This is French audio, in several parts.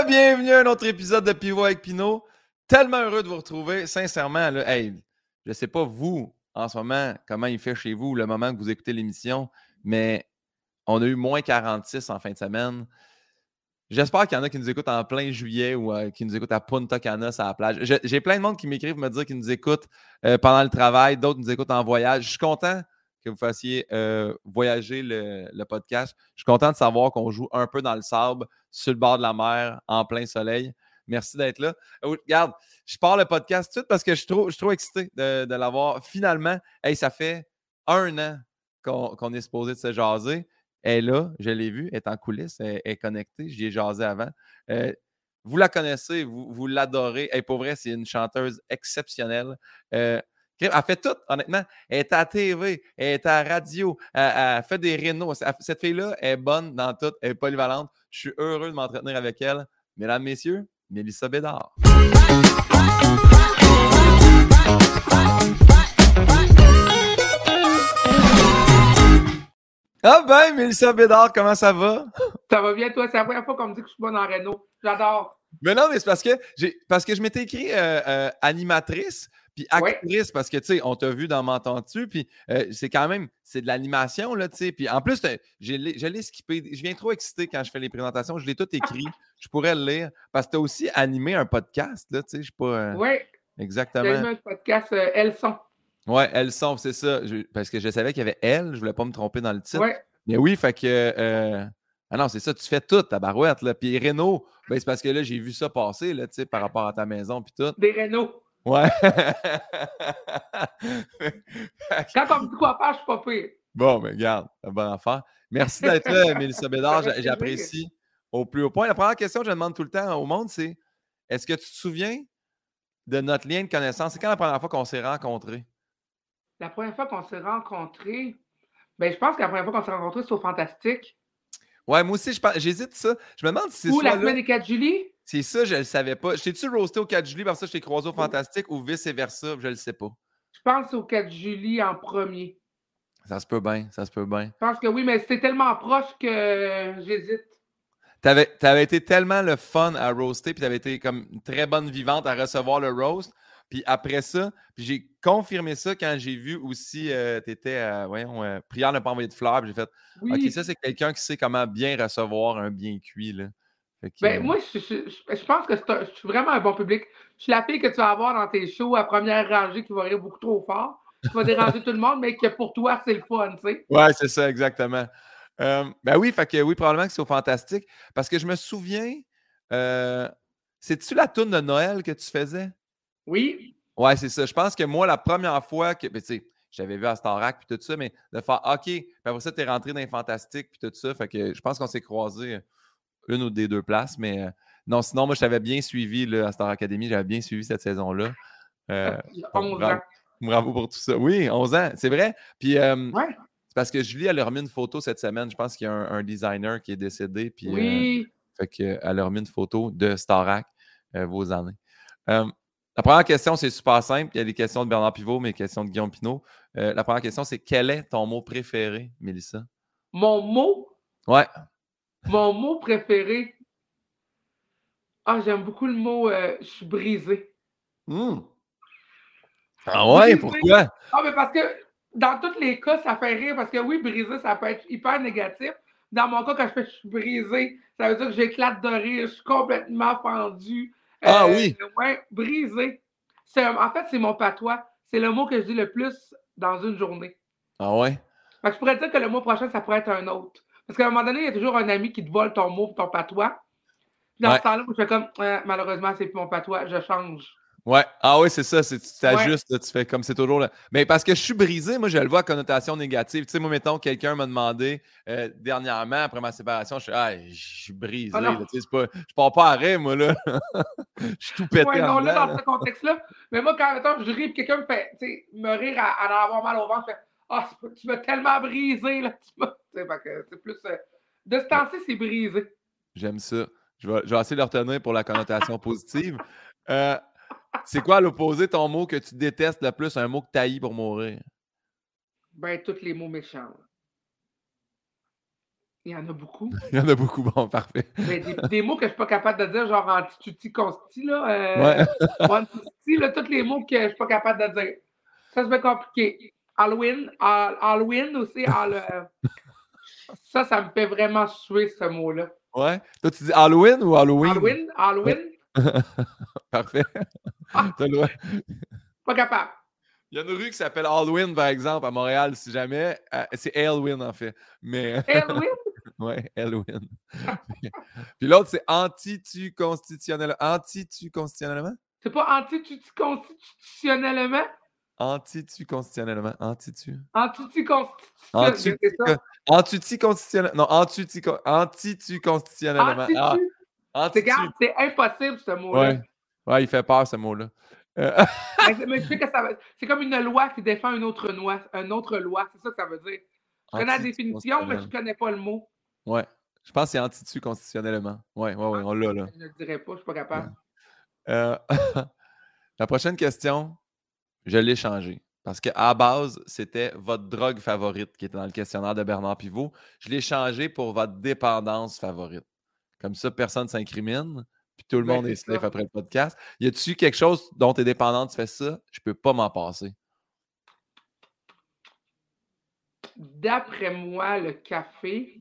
Re-bienvenue à un autre épisode de Pivot avec Pinot. Tellement heureux de vous retrouver. Sincèrement, là, hey, je ne sais pas vous, en ce moment, comment il fait chez vous le moment que vous écoutez l'émission, mais on a eu moins 46 en fin de semaine. J'espère qu'il y en a qui nous écoutent en plein juillet ou euh, qui nous écoutent à Punta Cana, à la plage. J'ai plein de monde qui m'écrivent me dire qu'ils nous écoutent euh, pendant le travail, d'autres nous écoutent en voyage. Je suis content que vous fassiez euh, voyager le, podcast. Je suis content de savoir qu'on joue un peu dans le sable, sur le bord de la mer, en plein soleil. Merci d'être là. Euh, regarde, je pars le podcast tout de suite parce que je suis trop, excité de, l'avoir. Finalement, ça fait un an qu'on est supposé de se jaser. Elle est là, je l'ai vue, elle est en coulisses, elle, est connectée, j'y ai jasé avant. Euh, vous la connaissez, vous, l'adorez. Et pour vrai, c'est une chanteuse exceptionnelle. Elle fait tout, honnêtement. Elle est à la TV, elle est à la radio, elle, fait des rénaux. Cette fille-là est bonne dans tout, elle est polyvalente. Je suis heureux de m'entretenir avec elle. Mesdames, Messieurs, Mélissa Bédard. Ah ben, Mélissa Bédard, comment ça va? Ça va bien, toi? C'est la première fois qu'on me dit que je suis bonne en Renault. J'adore. Mais non, mais c'est parce que, parce que je m'étais écrit euh, euh, animatrice, puis actrice, parce que, tu sais, on t'a vu dans M'entends-tu, puis euh, c'est quand même, c'est de l'animation, là, tu sais. Puis en plus, je l'ai skippé. Je viens trop excité quand je fais les présentations. Je l'ai tout écrit. je pourrais le lire. Parce que tu as aussi animé un podcast, là, tu sais. Je sais pas. Euh, oui. Exactement. J'ai animé un podcast euh, Elles sont. Oui, Elles sont, c'est ça. parce que je savais qu'il y avait Elle. Je voulais pas me tromper dans le titre. Ouais. Mais oui, fait que. Ah non, c'est ça, tu fais tout, ta barouette. Là. Puis Renault, ben, c'est parce que là, j'ai vu ça passer là, par rapport à ta maison. Puis tout. Des Renault. Ouais. Quand on me dit quoi faire, je suis pas pire. Bon, mais regarde, un bon enfant. Merci d'être là, Mélissa Bédard. J'apprécie au plus haut point. La première question que je demande tout le temps au monde, c'est est-ce que tu te souviens de notre lien de connaissance? C'est quand la première fois qu'on s'est rencontrés? La première fois qu'on s'est rencontrés, ben, je pense que la première fois qu'on s'est rencontrés, c'est au Fantastique. Ouais, moi aussi, j'hésite ça. Je me demande si c'est. Ou la semaine des 4 juillet? C'est ça, je ne le savais pas. T'es-tu roasté au 4 juillet, parce que je t'ai croisé au Fantastique ou vice-versa? Je ne le sais pas. Je pense au 4 juillet en premier. Ça se peut bien, ça se peut bien. Je pense que oui, mais c'était tellement proche que j'hésite. T'avais avais été tellement le fun à roaster, puis t'avais été comme une très bonne vivante à recevoir le roast. Puis après ça, puis j'ai confirmé ça quand j'ai vu aussi, euh, tu étais, euh, voyons, euh, prière ne pas envoyer de fleurs. J'ai fait, OK, ça, c'est quelqu'un qui sait comment bien recevoir un bien cuit. Là. Ben, moi, je, pense que je suis vraiment un bon public. Je suis la fille que tu vas avoir dans tes shows à première rangée qui va rire beaucoup trop fort, qui va déranger tout le monde, mais que pour toi, c'est le fun, tu sais. Ouais, c'est ça, exactement. Euh, ben oui, fait que oui, probablement que c'est fantastique. Parce que je me souviens, euh, c'est-tu la tourne de Noël que tu faisais? Oui. Ouais, c'est ça. Je pense que moi, la première fois que. Ben, tu sais, j'avais vu à Starac puis tout ça, mais de faire OK, puis après ça, tu es rentré dans les Fantastiques puis tout ça. Fait que je pense qu'on s'est croisés une ou des deux places. Mais euh, non, sinon, moi, je t'avais bien suivi là, à Star Academy. J'avais bien suivi cette saison-là. Euh, 11 bravo, ans. Bravo pour tout ça. Oui, 11 ans, c'est vrai. Puis, euh, c'est parce que Julie, elle a remis une photo cette semaine. Je pense qu'il y a un, designer qui est décédé. Puis, oui. Euh, fait qu'elle a remis une photo de Starac vos années. La première question, c'est super simple. Il y a des questions de Bernard Pivot, mais des questions de Guillaume Pinot. la première question, c'est quel est ton mot préféré, Mélissa? Mon mot? Ouais. Mon mot préféré? Ah, j'aime beaucoup le mot euh, je suis brisé. Hmm. Ah ouais, pourquoi? Ah, mais parce que dans tous les cas, ça fait rire parce que oui, brisé, ça peut être hyper négatif. Dans mon cas, quand je fais je suis brisé, ça veut dire que j'éclate de rire, je suis complètement fendu. Ah euh, oui? Ouais, brisé. En fait, c'est mon patois. C'est le mot que je dis le plus dans une journée. Ah ouais? je pourrais dire que le mois prochain, ça pourrait être un autre. Parce qu'à un moment donné, il y a toujours un ami qui te vole ton mot, ton patois. Dans ce temps-là, je fais comme, malheureusement, c'est plus mon patois, je change. Ouais. Ah oui, c'est ça. Tu t'ajustes, tu fais comme c'est toujours. Là. Mais parce que je suis brisé, moi, je le vois à connotation négative. Tu sais, moi, mettons, quelqu'un m'a demandé euh, dernièrement, après ma séparation, je suis, ah, je suis brisé. Ah tu sais, pas, je pars pas à rêve, moi, là. je suis tout pété. Ouais, non, là, dans ce contexte-là. Mais moi, quand mettons, je ris, quelqu'un me fait, tu sais, me rire à, à, avoir mal au ventre, je fais, ah, tu m'as tellement brisé, là. C'est plus. Euh, de ce temps-ci, c'est brisé. J'aime ça. Je vais, je vais, essayer de le retenir pour la connotation positive. Euh, c'est quoi l'opposé, ton mot que tu détestes le plus, un mot que tu pour mourir? Ben, tous les mots méchants. Il y en a beaucoup. Il y en a beaucoup, bon, parfait. Mais des, des mots que je suis pas capable de dire, genre anti-tutti consti, là. Euh, Ouais. là, tous les mots que je suis pas capable de dire. Ça, c'est bien compliqué. Halloween, Hall- Halloween aussi, euh, ça, ça me fait vraiment suer, ce mot-là. Ouais. Toi, tu dis Halloween ou Halloween? Halloween, Halloween, Parfait. Ah. T'as le droit. pas capable. Il y a une rue qui s'appelle Halloween, par exemple, à Montréal, si jamais. Euh, c'est Halloween, en fait. Mais, Halloween, ouais, Halloween. Puis l'autre, c'est anti-tu constitutionnellement. Anti-tu constitutionnellement? c'est pas anti-tutti constitutionnellement? Anti-tu? Constitutionnellement. Anti-tu. Anti-tutti constitutionnellement. Anti- c'est ça? Anti-tu constitutionnellement. Non, anti-tu con- anti-tu? constitutionnellement. Ah, Anti-tu. C'est impossible, ce mot-là. Ouais. ouais, il fait peur, ce mot-là. Euh, Mais, je sais que ça C'est comme une loi qui défend une autre loi. Une autre loi. C'est ça que ça veut dire. Je connais la définition, mais je ne connais pas le mot. Ouais. Je pense que c'est anti-tu constitutionnellement. Ouais, ouais, ouais, on l'a, là. Je ne le dirai pas, je ne suis pas capable. Euh, la prochaine question, je l'ai changée. Parce qu'à la base, c'était votre drogue favorite qui était dans le questionnaire de Bernard Pivot. Je l'ai changé pour votre dépendance favorite. Comme ça, personne ne s'incrimine. Puis tout le Ben, monde est safe après le podcast. Y a-tu quelque chose dont tu es dépendant, tu fais ça? Je peux pas m'en passer. D'après moi, le café,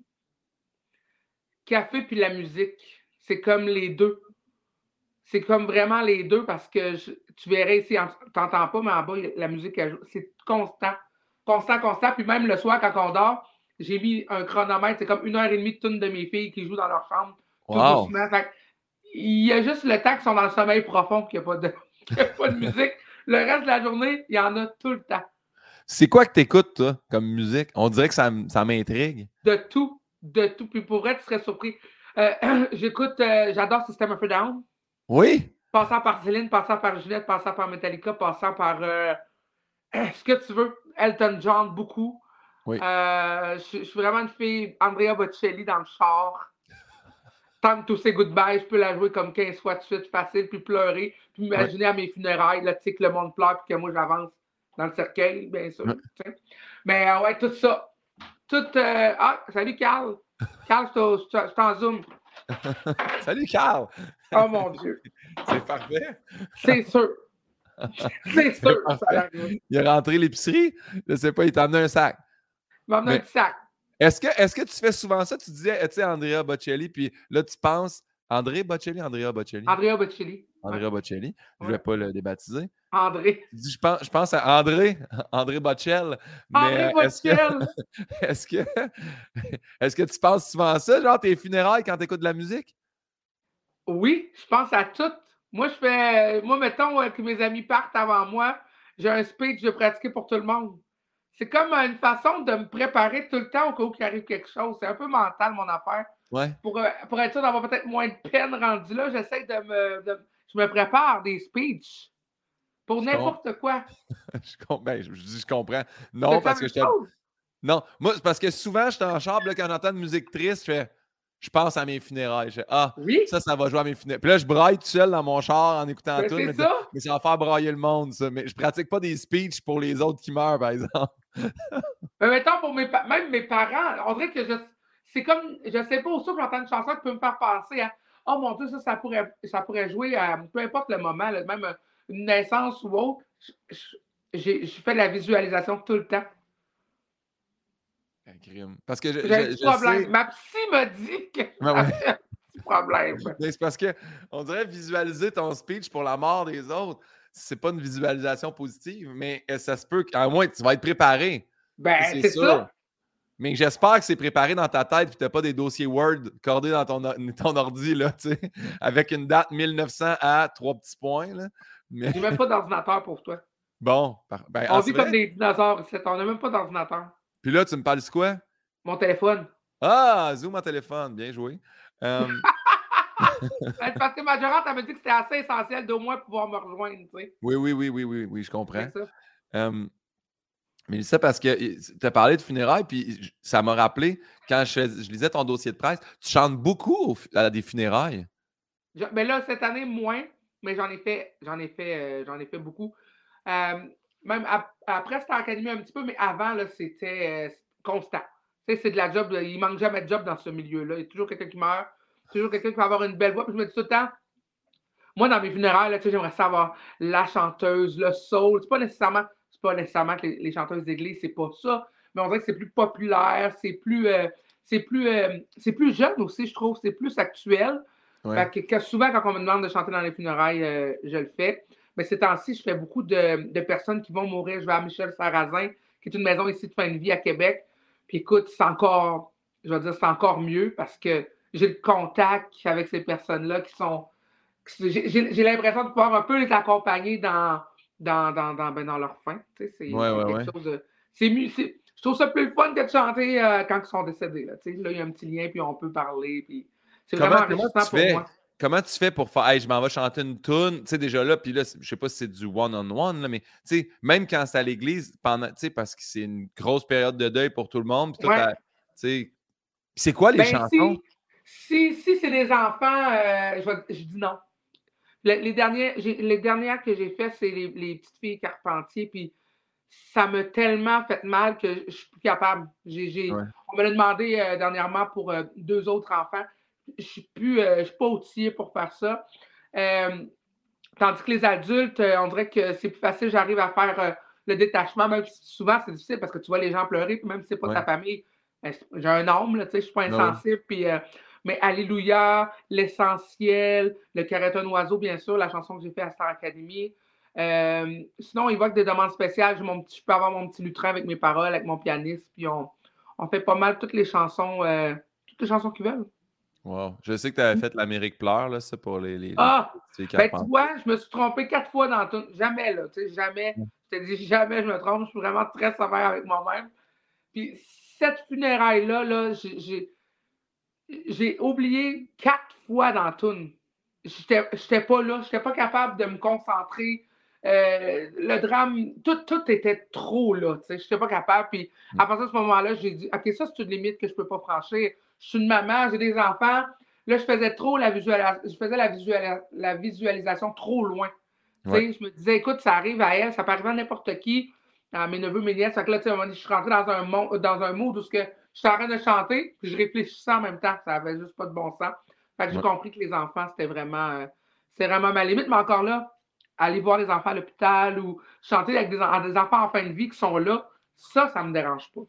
café puis la musique, c'est comme les deux. C'est comme vraiment les deux parce que je- tu verrais ici, en- t'entends pas, mais en bas, la musique, c'est constant. Constant, constant. Puis même le soir, quand on dort, j'ai mis un chronomètre. C'est comme une heure et demie de tune de mes filles qui jouent dans leur chambre. Tout Wow! doucement. Il y a juste le temps qu'ils sont dans le sommeil profond qu'il n'y a, a pas de musique. Le reste de la journée, il y en a tout le temps. C'est quoi que t'écoutes, toi, comme musique? On dirait que ça, ça m'intrigue. De tout. De tout. Puis pour vrai, tu serais surpris. Euh, J'écoute, euh, j'adore System of a Down. Oui? Passant par Céline, passant par Juliette, passant par Metallica, passant par euh, ce que tu veux. Elton John, beaucoup. Oui. Euh, je je suis vraiment une fille, Andrea Bocelli dans le char. Time to say goodbye, je peux la jouer comme 15 fois de suite, facile, puis pleurer, puis m'imaginer à mes funérailles, là, tu sais, que le monde pleure, puis que moi j'avance dans le cercueil, bien sûr. Ouais. Mais euh, ouais, tout ça. Tout. euh, Ah, salut Carl. Carl, je t'en- zoom. Salut, Carl! Oh mon Dieu. C'est parfait. C'est sûr. C'est sûr. Ça. Il est rentré l'épicerie. Je sais pas, il t'a amené un sac. Il m'a amené Mais- un petit sac. Est-ce que, est que tu fais souvent ça? Tu disais, tu sais, Andrea Bocelli, puis là, tu penses. André Bocelli, Andrea Bocelli? Andrea Bocelli. Andrea Bocelli. Je ne vais pas le débaptiser. André. Je pense, je pense à André, André Bocel. Mais André est-ce que, Bocelli. est-ce que, est-ce que tu penses souvent à ça, genre tes funérailles quand tu écoutes de la musique? Oui, je pense à tout. Moi, je fais. Moi, mettons euh, que mes amis partent avant moi, j'ai un speech de pratiquer pour tout le monde. C'est comme une façon de me préparer tout le temps au cas où il arrive quelque chose. C'est un peu mental, mon affaire. Ouais. Pour, euh, pour être sûr d'avoir peut-être moins de peine rendu là, j'essaie de me. de- je me prépare des speeches. Pour n'importe quoi. je, com- ben, je, je dis, je comprends. Non, parce que je te-. Non, moi, c'est parce que souvent, je suis en chambre, là, quand j'entends de musique triste, je fais. Je pense à mes funérailles. Je ah, Oui, ça, ça va jouer à mes funérailles. Puis là, je braille tout seul dans mon char en écoutant ben, tout. mais, ça. mais ça va faire brailler le monde, ça. Mais je pratique pas des speeches pour les autres qui meurent, par exemple. Mais mettons, pour mes même mes parents, on dirait que je. C'est comme. Je sais pas, aussi que j'entends une chanson qui peut me faire penser à. Oh mon Dieu, ça, ça pourrait, ça pourrait jouer à peu importe le moment, là, même euh, une naissance ou autre. Je, je- j'ai- je fais de la visualisation tout le temps. Crime. Parce que je, je- je problème. sais- Ma psy m'a dit que Ouais, ouais. j'avais un petit problème. Mais c'est parce que on dirait visualiser ton speech pour la mort des autres. C'est pas une visualisation positive, mais euh, ça se peut qu'à moins tu vas être préparé. Ben, c'est ça. Mais j'espère que c'est préparé dans ta tête et tu n'as pas des dossiers Word cordés dans ton, or- ton ordi, là, tu sais, avec une date 1900 à trois petits points. Là. Mais J'ai même pas d'ordinateur pour toi. bon, ben, On ah, vit comme des dinosaures ici. On n'a même pas d'ordinateur. Puis là, tu me parles de quoi? Mon téléphone. Ah, Zoom en téléphone, bien joué. Ben, Parce que ma gérante, elle m'a dit que c'était assez essentiel d'au moins pouvoir me rejoindre. Tu sais. oui, oui, oui, oui, oui, oui, je comprends. Mais ça parce que tu as parlé de funérailles, puis ça m'a rappelé, quand je, lisais ton dossier de presse, tu chantes beaucoup à des funérailles. Je- ben là, cette année, moins, mais j'en ai fait, j'en ai fait, euh, j'en ai fait beaucoup. Euh, même ap- après, c'était en académie un petit peu, mais avant, c'était euh, constant. c'est de la job. Il manque jamais de job dans ce milieu-là. Il y a toujours quelqu'un qui meurt, toujours quelqu'un qui va avoir une belle voix. Puis je me dis tout le temps, moi, dans mes funérailles, j'aimerais savoir la chanteuse, le soul. C'est pas nécessairement, c'est pas nécessairement que les, chanteuses d'église, c'est pas ça. Mais on dirait que c'est plus populaire, c'est plus, euh, c'est plus, euh, c'est plus jeune aussi, je trouve. C'est plus actuel. que, souvent, quand on me demande de chanter dans les funérailles, euh, je le fais. Mais ces temps-ci, je fais beaucoup de, de, personnes qui vont mourir. Je vais à Michel Sarrazin, qui est une maison ici de fin de vie à Québec. Puis écoute, c'est encore, je vais dire, c'est encore mieux parce que j'ai le contact avec ces personnes-là qui sont j'ai l'impression de pouvoir un peu les accompagner dans, dans, dans, dans, ben, dans leur fin. C'est ouais, ouais, chose de. Je trouve ça plus le fun que de chanter euh, quand ils sont décédés. Là, là, il y a un petit lien, puis on peut parler. Puis c'est vraiment enrichissant pour moi. Comment tu fais pour faire, hey, je m'en vais chanter une tune, tu sais, déjà là, puis là, je sais pas si c'est du one-on-one, mais tu sais, même quand c'est à l'église, pendant, tu sais, parce que c'est une grosse période de deuil pour tout le monde, puis tu sais, c'est quoi les ben, chansons? Si, si, c'est des enfants, euh, je, je dis non les, derniers, les dernières que j'ai faites, c'est les, petites filles Carpentier, puis ça m'a tellement fait mal que je suis plus capable. On me l'a demandé euh, dernièrement pour euh, deux autres enfants. Je suis plus, euh, je suis pas outillée pour faire ça. tandis que les adultes, on dirait que c'est plus facile, j'arrive à faire le détachement, même si souvent c'est difficile parce que tu vois les gens pleurer, puis même si c'est pas ta famille, ben, j'ai un homme, là, tu sais, je suis pas insensible, puis mais Alléluia, L'Essentiel, Le Carreton Oiseau, bien sûr, la chanson que j'ai faite à Star Academy. Euh, sinon, il voit que des demandes spéciales. je peux avoir mon petit lutrin avec mes paroles, avec mon pianiste, puis on, fait pas mal toutes les chansons, euh, toutes les chansons qu'ils veulent. Wow. Je sais que tu avais fait l'Amérique pleure, là, ça, pour les. les ah! ben, tu vois, je me suis trompé quatre fois dans tout. Jamais, là. Tu sais, jamais. Je te dis jamais, je me trompe. Je suis vraiment très sévère avec moi-même. Puis, cette funéraille-là, là, j'ai j'ai oublié quatre fois dans Toon. J'étais pas là, j'étais pas capable de me concentrer. Euh, le drame, tout, tout était trop là, tu sais, j'étais pas capable. Puis à partir de ce moment-là, j'ai dit, OK, ça, c'est une limite que je peux pas franchir. Je suis une maman, j'ai des enfants. Là, je faisais trop la visualisation, je faisais la, la visualisation trop loin. Je me disais, écoute, ça arrive à elle, ça peut arriver à n'importe qui, à mes neveux, mes nièces. Fait que là, je suis rentré dans un, monde, dans un mood où ce que je suis en train de chanter, puis je réfléchissais en même temps. Ça avait juste pas de bon sens. Fait que j'ai compris que les enfants, c'était vraiment, euh, vraiment ma limite. Mais encore là, aller voir les enfants à l'hôpital ou chanter avec des, enfants en fin de vie qui sont là, ça, ça me dérange pas.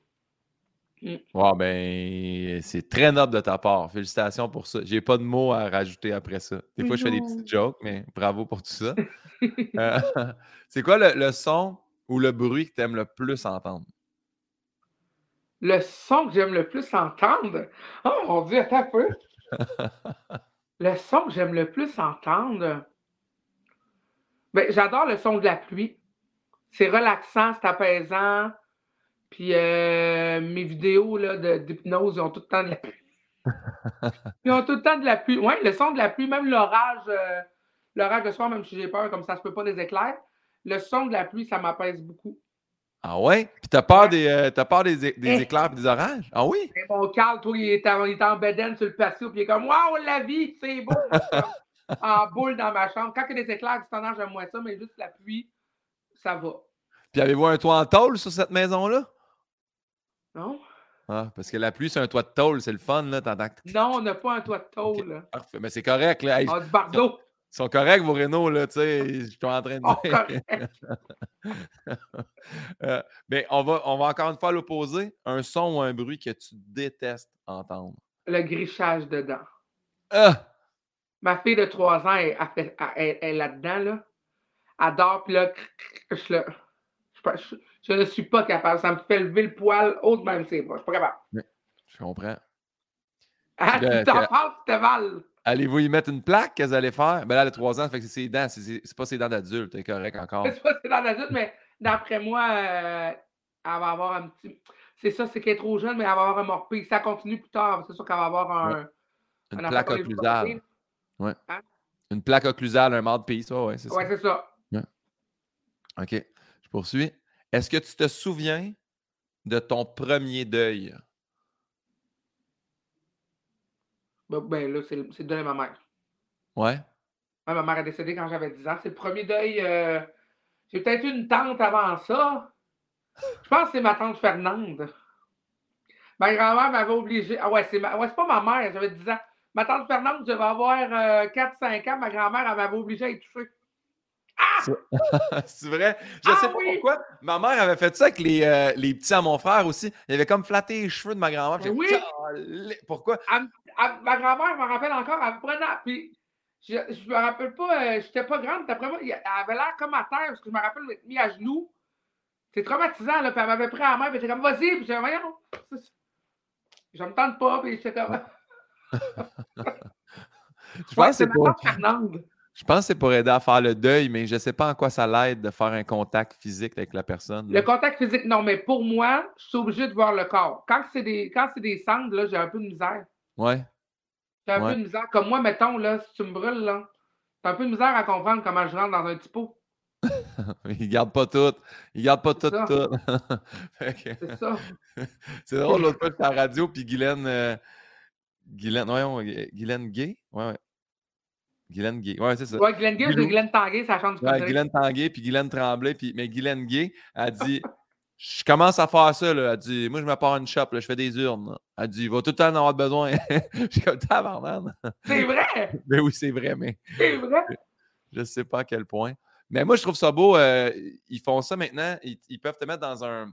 Mm. ben, c'est très noble de ta part. Félicitations pour ça. J'ai pas de mots à rajouter après ça. Des fois, je fais des petites jokes, mais bravo pour tout ça. Euh, c'est quoi le, son ou le bruit que tu aimes le plus entendre? le son que j'aime le plus entendre? Oh mon Dieu, attends un peu. le son que j'aime le plus entendre. Ben, j'adore le son de la pluie. C'est relaxant, c'est apaisant. Puis euh, mes vidéos d'hypnose, ils ont tout le temps de la pluie. ils ont tout le temps de la pluie. Oui, le son de la pluie, même l'orage, euh, l'orage de soir, même si j'ai peur, comme ça se peut pas des éclairs. Le son de la pluie, ça m'apaise beaucoup. Ah ouais? Puis t'as peur, des, euh, peur des, des eh. éclairs et des orages? Ah oui? mon Carl, toi, il est, en, il est en bedaine sur le patio, puis il est comme Waouh, la vie, c'est beau! en boule dans ma chambre. Quand il y a des éclairs du j'aime moins ça, mais juste la pluie, ça va. Puis avez-vous un toit en tôle sur cette maison-là? Non? Ah, parce que la pluie, c'est un toit de tôle, c'est le fun, là. Non, on n'a pas un toit de tôle. Parfait, mais c'est correct, là. Ah, du bardeau. Ils sont corrects, vos Renault, là, tu sais. Je suis en train de oh, dire. euh, mais on va, on va encore une fois l'opposer. Un son ou un bruit que tu détestes entendre. Le grichage dedans. Ah! Ma fille de 3 ans, elle, elle, est là-dedans, là. Elle dort, puis là, je, le, je, je, ne suis pas capable. Ça me fait lever le poil haut même, c'est pas. Je suis pas capable. je comprends. Ah, tu t'en parles, tu te mal. Allez-vous y mettre une plaque qu'elles allaient faire? Ben là, elle a 3 ans, fait que c'est ses dents. C'est pas ses dents d'adulte, c'est correct encore. C'est pas ses dents d'adulte, mais d'après moi, euh, elle va avoir un petit. C'est ça, c'est qu'elle est trop jeune, mais elle va avoir un morpier. Ça continue plus tard, c'est sûr qu'elle va avoir un. Une plaque occlusale. Ouais. Hein? Une plaque occlusale, un de pays, ça, ouais, c'est ça. Ouais, c'est ça. OK. Je poursuis. Est-ce que tu te souviens de ton premier deuil? Ben, ben, là, c'est le deuil de ma mère. Ouais. ma mère est décédée quand j'avais 10 ans. C'est le premier deuil. Euh, j'ai peut-être eu une tante avant ça. Je pense que c'est ma tante Fernande. Ma grand-mère m'avait obligé. Ah ouais, c'est ma... ouais, pas ma mère, j'avais 10 ans. Ma tante Fernande, je devais avoir 4-5 ans. Ma grand-mère, elle m'avait obligé à y toucher. Ah! c'est vrai? Je ne sais Ah pas oui! pourquoi. Ma mère avait fait ça avec les, euh, les petits à mon frère aussi. Il avait comme flatté les cheveux de ma grand-mère. Oui! Pourquoi? Ma grand-mère, je me rappelle encore, elle me prenait. Puis, je, je me rappelle pas, euh, j'étais pas grande. D'après moi, elle avait l'air comme à terre, parce que je me rappelle m'être mis à genoux. C'est traumatisant, là. Puis elle m'avait pris à la main, puis j'étais comme, vas-y. Puis j'étais comme, voyons. Je me tente pas, puis j'étais comme. Je pense, que c'est pour, Fernande. Je pense que c'est pour aider à faire le deuil, mais je ne sais pas en quoi ça l'aide de faire un contact physique avec la personne. Le contact physique, non, mais pour moi, je suis obligé de voir le corps. Quand c'est des, quand c'est des cendres, là, j'ai un peu de misère. Ouais. J'ai un Ouais. peu de misère. Comme moi, mettons, là, si tu me brûles, là, t'as un peu de misère à comprendre comment je rentre dans un petit pot. Il ne garde pas tout. Il garde pas tout, ça. C'est ça. c'est drôle, l'autre fois, j'étais à la radio, puis Guylaine. euh, Guylaine, voyons, Gu- Guylaine Gay? Ouais, ouais. Guylaine Gay. Ouais, c'est ça. Ouais, Gibbs Guilou. et Glenn Tanguay, ça change du Ouais. Guylaine Tanguay, puis Guylaine Tremblay, puis mais Guylaine Gay a dit Je commence à faire ça, là. Elle dit Moi, je me pars une shop, là, je fais des urnes. là. Elle dit Il va tout le temps en avoir besoin. Suis comme tabarnak. C'est vrai! Mais oui, c'est vrai, mais C'est vrai! je ne sais pas à quel point. Mais moi, je trouve ça beau. euh, ils font ça maintenant. Ils, ils peuvent te mettre dans un,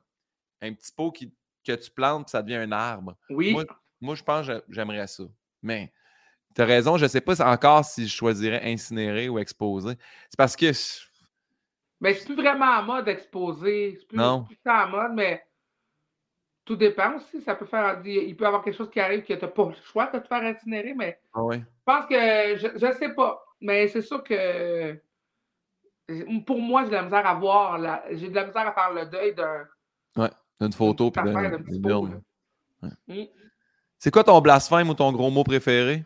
un petit pot qui, que tu plantes, puis ça devient un arbre. Oui. Moi, moi, je pense que j'a- j'aimerais ça. Mais tu as raison, je ne sais pas encore si je choisirais incinérer ou exposer. C'est parce que. Mais c'est plus vraiment à mode exposé. C'est plus, Non. plus à mode, mais tout dépend aussi. Ça peut faire. Il peut y avoir quelque chose qui arrive que tu n'as pas le choix de te faire incinérer, mais Ah je pense que je ne sais pas. Mais c'est sûr que pour moi, j'ai de la misère à voir. la- J'ai de la misère à faire le deuil d'un. Une photo puis d'un- affaire d'un petit d'une pot, urne. là. Mm. C'est quoi ton blasphème ou ton gros mot préféré?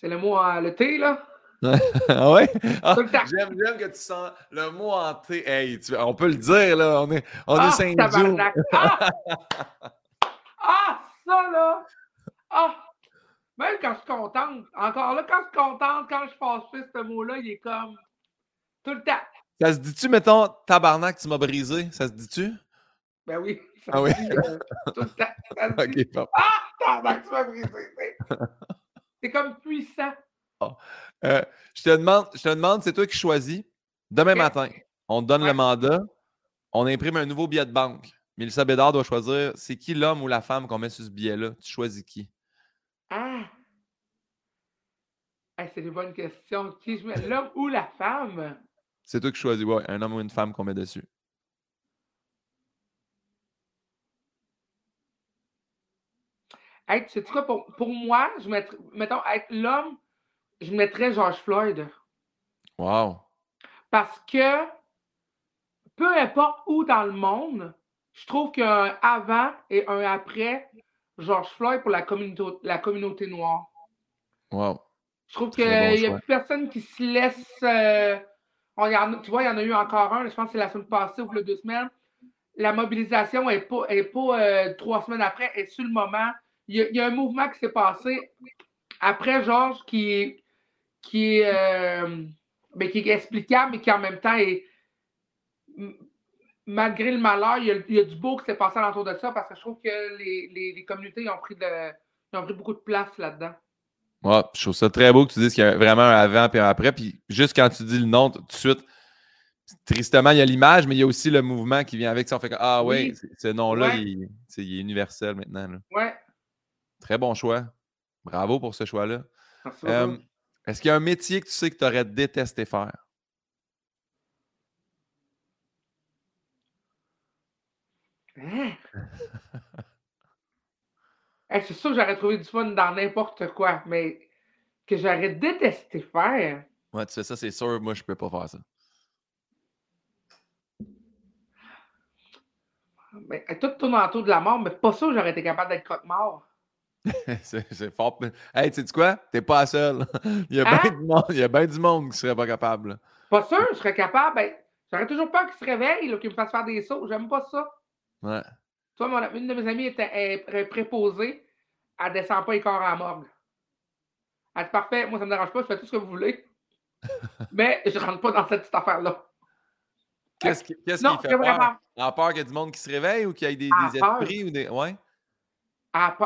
C'est le mot en le T, là. ah ouais? Ah, Tout le temps. j'aime, j'aime que tu sens le mot en T. Hey, tu- on peut le dire, là. On est, on est ah, tabarnak. Ah! ah, ça, là! Ah! Même quand je suis contente, encore là, quand je suis contente, quand je passe ce mot-là, il est comme tout le temps. Ça se dit-tu, mettons, tabarnak, tu m'as brisé? Ça se dit-tu? Ben oui, ça Ah oui. dit, euh, tout le temps. Ça se dit, Ok, bon. Ah, tabarnak, tu m'as brisé. C'est- comme puissant. Euh, je te demande, je te demande, c'est toi qui choisis. Demain matin, on te donne le mandat, on imprime un nouveau billet de banque. Mélissa Bédard doit choisir c'est qui l'homme ou la femme qu'on met sur ce billet-là? Tu choisis qui? Ah! Hey, c'est une bonne question. Qui je mets, l'homme ou la femme? C'est toi qui choisis, ouais, un homme ou une femme qu'on met dessus. Tu sais quoi, pour, pour moi, je mettrais, mettons, être l'homme, je mettrais George Floyd. Wow. Parce que peu importe où dans le monde, je trouve qu'il y a un avant et un après George Floyd pour la communauté, la communauté noire. Wow. Je trouve qu'il bon n'y a plus personne qui se laisse. euh, on y en tu vois, il y en a eu encore un, je pense que c'est la semaine passée ou deux semaines. La mobilisation n'est pas, est pas euh, trois semaines après, est sur le moment. Il y y a un mouvement qui s'est passé après Georges qui est, qui est, euh, ben, qui est explicable, mais qui en même temps est. Malgré le malheur, il y a, il y a du beau qui s'est passé alentour de ça parce que je trouve que les, les- les communautés ont, pris de, ils ont pris beaucoup de place là-dedans. Ouais, je trouve ça très beau que tu dises qu'il y a vraiment un avant et un après. Puis juste quand tu dis le nom, tout de suite, tristement, il y a l'image, mais il y a aussi le mouvement qui vient avec ça. On fait que, ah Oui. ouais, c'est- ce nom-là, Ouais. il, est universel maintenant. là. Ouais. Très bon choix. Bravo pour ce choix-là. Euh. Est-ce qu'il y a un métier que tu sais que tu aurais détesté faire? Hein? Hey, c'est sûr que j'aurais trouvé du fun dans n'importe quoi, mais que j'aurais détesté faire? Ouais, tu sais ça, c'est sûr. Moi, je peux pas faire ça. Mais, tout tourne autour de la mort, mais pas sûr que j'aurais été capable d'être croque-mort. c'est fort. Hey, tu sais quoi? T'es pas il y a Hein? bien du monde, il y a bien du monde qui serait pas capable. Pas sûr, je serais capable. Ben, j'aurais toujours peur qu'il se réveille, qu'il me fasse faire des sauts. J'aime pas ça. Ouais. Tu vois, mon- une de mes amies était préposée. Elle descend pas les corps à la morgue. Elle dit parfait, moi ça me dérange pas, je fais tout ce que vous voulez. mais je rentre pas dans cette petite affaire-là. Qu'est-ce qui, Non, qui fait peur? En peur qu'il y ait du monde qui se réveille ou qu'il y ait des, peur. esprits ou des. Ouais?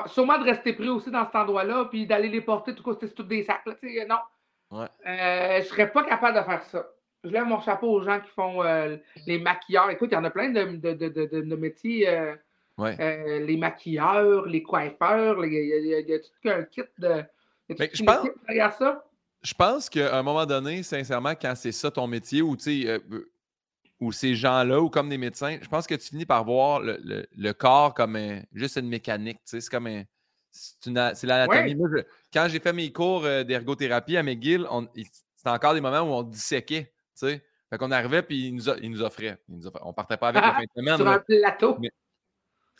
Sûrement de rester pris aussi dans cet endroit-là, puis d'aller les porter, tout cas, c'est tous des sacs. Là, non. Ouais. Euh, je serais pas capable de faire ça. Je lève mon chapeau aux gens qui font euh, les maquilleurs. Écoute, il y en a plein de, de, de, de métiers. Euh, ouais. les maquilleurs, les coiffeurs, il y, a tout un kit de. je pense, ça? Je pense qu'à un moment donné, sincèrement, quand c'est ça ton métier, ou tu sais, ou ces gens-là, ou comme des médecins, je pense que tu finis par voir le, corps comme juste une mécanique. C'est comme un. C'est l'anatomie. Quand j'ai fait mes cours euh, d'ergothérapie à McGill, c'était encore des moments où on disséquait. Fait qu'on arrivait puis ils nous, il nous, offraient. On partait pas avec la fin de semaine. Sur un plateau.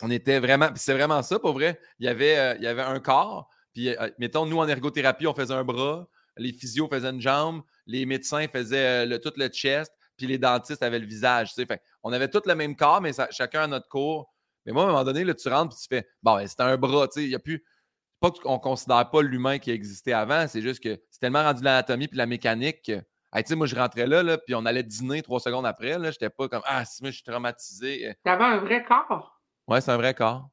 on était vraiment. c'est vraiment ça, pour vrai. Il y avait, euh, il y avait un corps. Puis, euh, mettons, nous, en ergothérapie, on faisait un bras. Les physios faisaient une jambe. Les médecins faisaient le, tout le chest puis les dentistes avaient le visage. Tu sais. on avait tous le même corps, mais chacun à notre cours. Mais moi, à un moment donné, là, tu rentres et tu fais Bon, ben, c'était un bras. Tu sais, il y a plus. Pas qu'on ne considère pas l'humain qui existait avant, c'est juste que c'est tellement rendu l'anatomie puis la mécanique que. tu sais, moi, je rentrais là, là puis on allait dîner trois secondes après. Je n'étais pas comme Ah, si moi, je suis traumatisé. Tu avais un vrai corps? Ouais, c'est un vrai corps.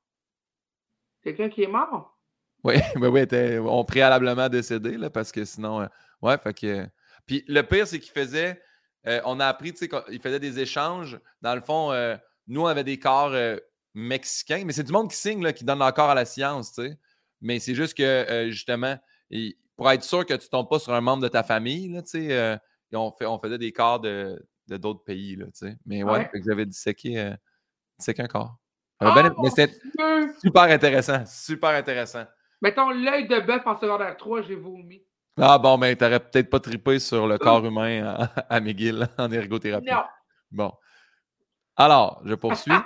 Quelqu'un qui est mort? Oui, ben oui, était, on préalablement décédé, là, parce que sinon. Euh, ouais, fait que. Puis le pire, c'est qu'il faisait euh, on a appris, tu sais, qu'il faisait des échanges. Dans le fond, euh, nous, on avait des corps euh, mexicains, mais c'est du monde qui signe, là, qui donne leur corps à la science, tu sais. Mais c'est juste que, justement, pour être sûr que tu ne tombes pas sur un membre de ta famille, là, tu sais, on, fait, on faisait des corps de, d'autres pays, là, tu sais. Mais ouais, ouais? j'avais disséqué, disséqué un corps. Oh, mais c'était super intéressant, super intéressant. Mettons l'œil de bœuf en secondaire 3, j'ai vomi. Ah bon, mais t'aurais peut-être pas trippé sur le corps humain à, McGill en ergothérapie. Non. Bon. Alors, je poursuis.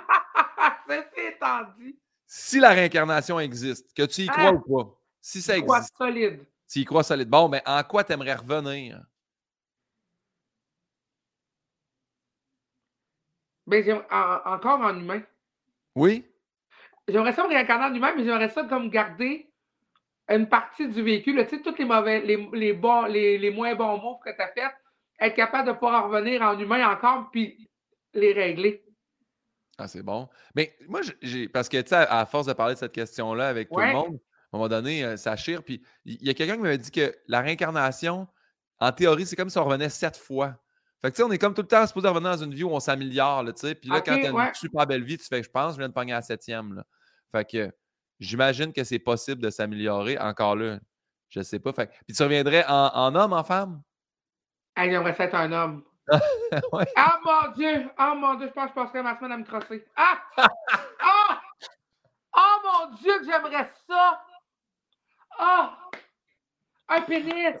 Dit. Si la réincarnation existe, que tu y crois hein? ou pas? Si ça existe. Crois solide. Tu y crois solide. Bon, mais en quoi t'aimerais revenir? Ben, encore en humain. Oui? J'aimerais ça me réincarner en humain, mais j'aimerais ça comme garder une partie du véhicule, tu sais, tous les mauvais, les, les, les, les moins bons mots que tu as fait, être capable de pouvoir revenir en humain encore, puis les régler. Ah, c'est bon. Mais moi, j'ai. Parce que, tu sais, à force de parler de cette question-là avec tout le monde, à un moment donné, euh, ça chire. Puis il y a quelqu'un qui m'avait dit que la réincarnation, en théorie, c'est comme si on revenait sept fois. Fait que, tu sais, on est comme tout le temps supposé revenir dans une vie où on s'améliore, tu sais. Puis là, quand tu as une super belle vie, tu fais, je pense, je viens de pogner à la septième, là. Fait que J'imagine que c'est possible de s'améliorer. Encore là, je ne sais pas. Fait... Puis tu reviendrais en, homme, en femme? Ah, j'aimerais être un homme. Ah mon Dieu! Ah mon Dieu, je pense que je passerais ma semaine à me crosser. Ah! Ah! Oh mon Dieu, que j'aimerais ça! Ah! Un pénis!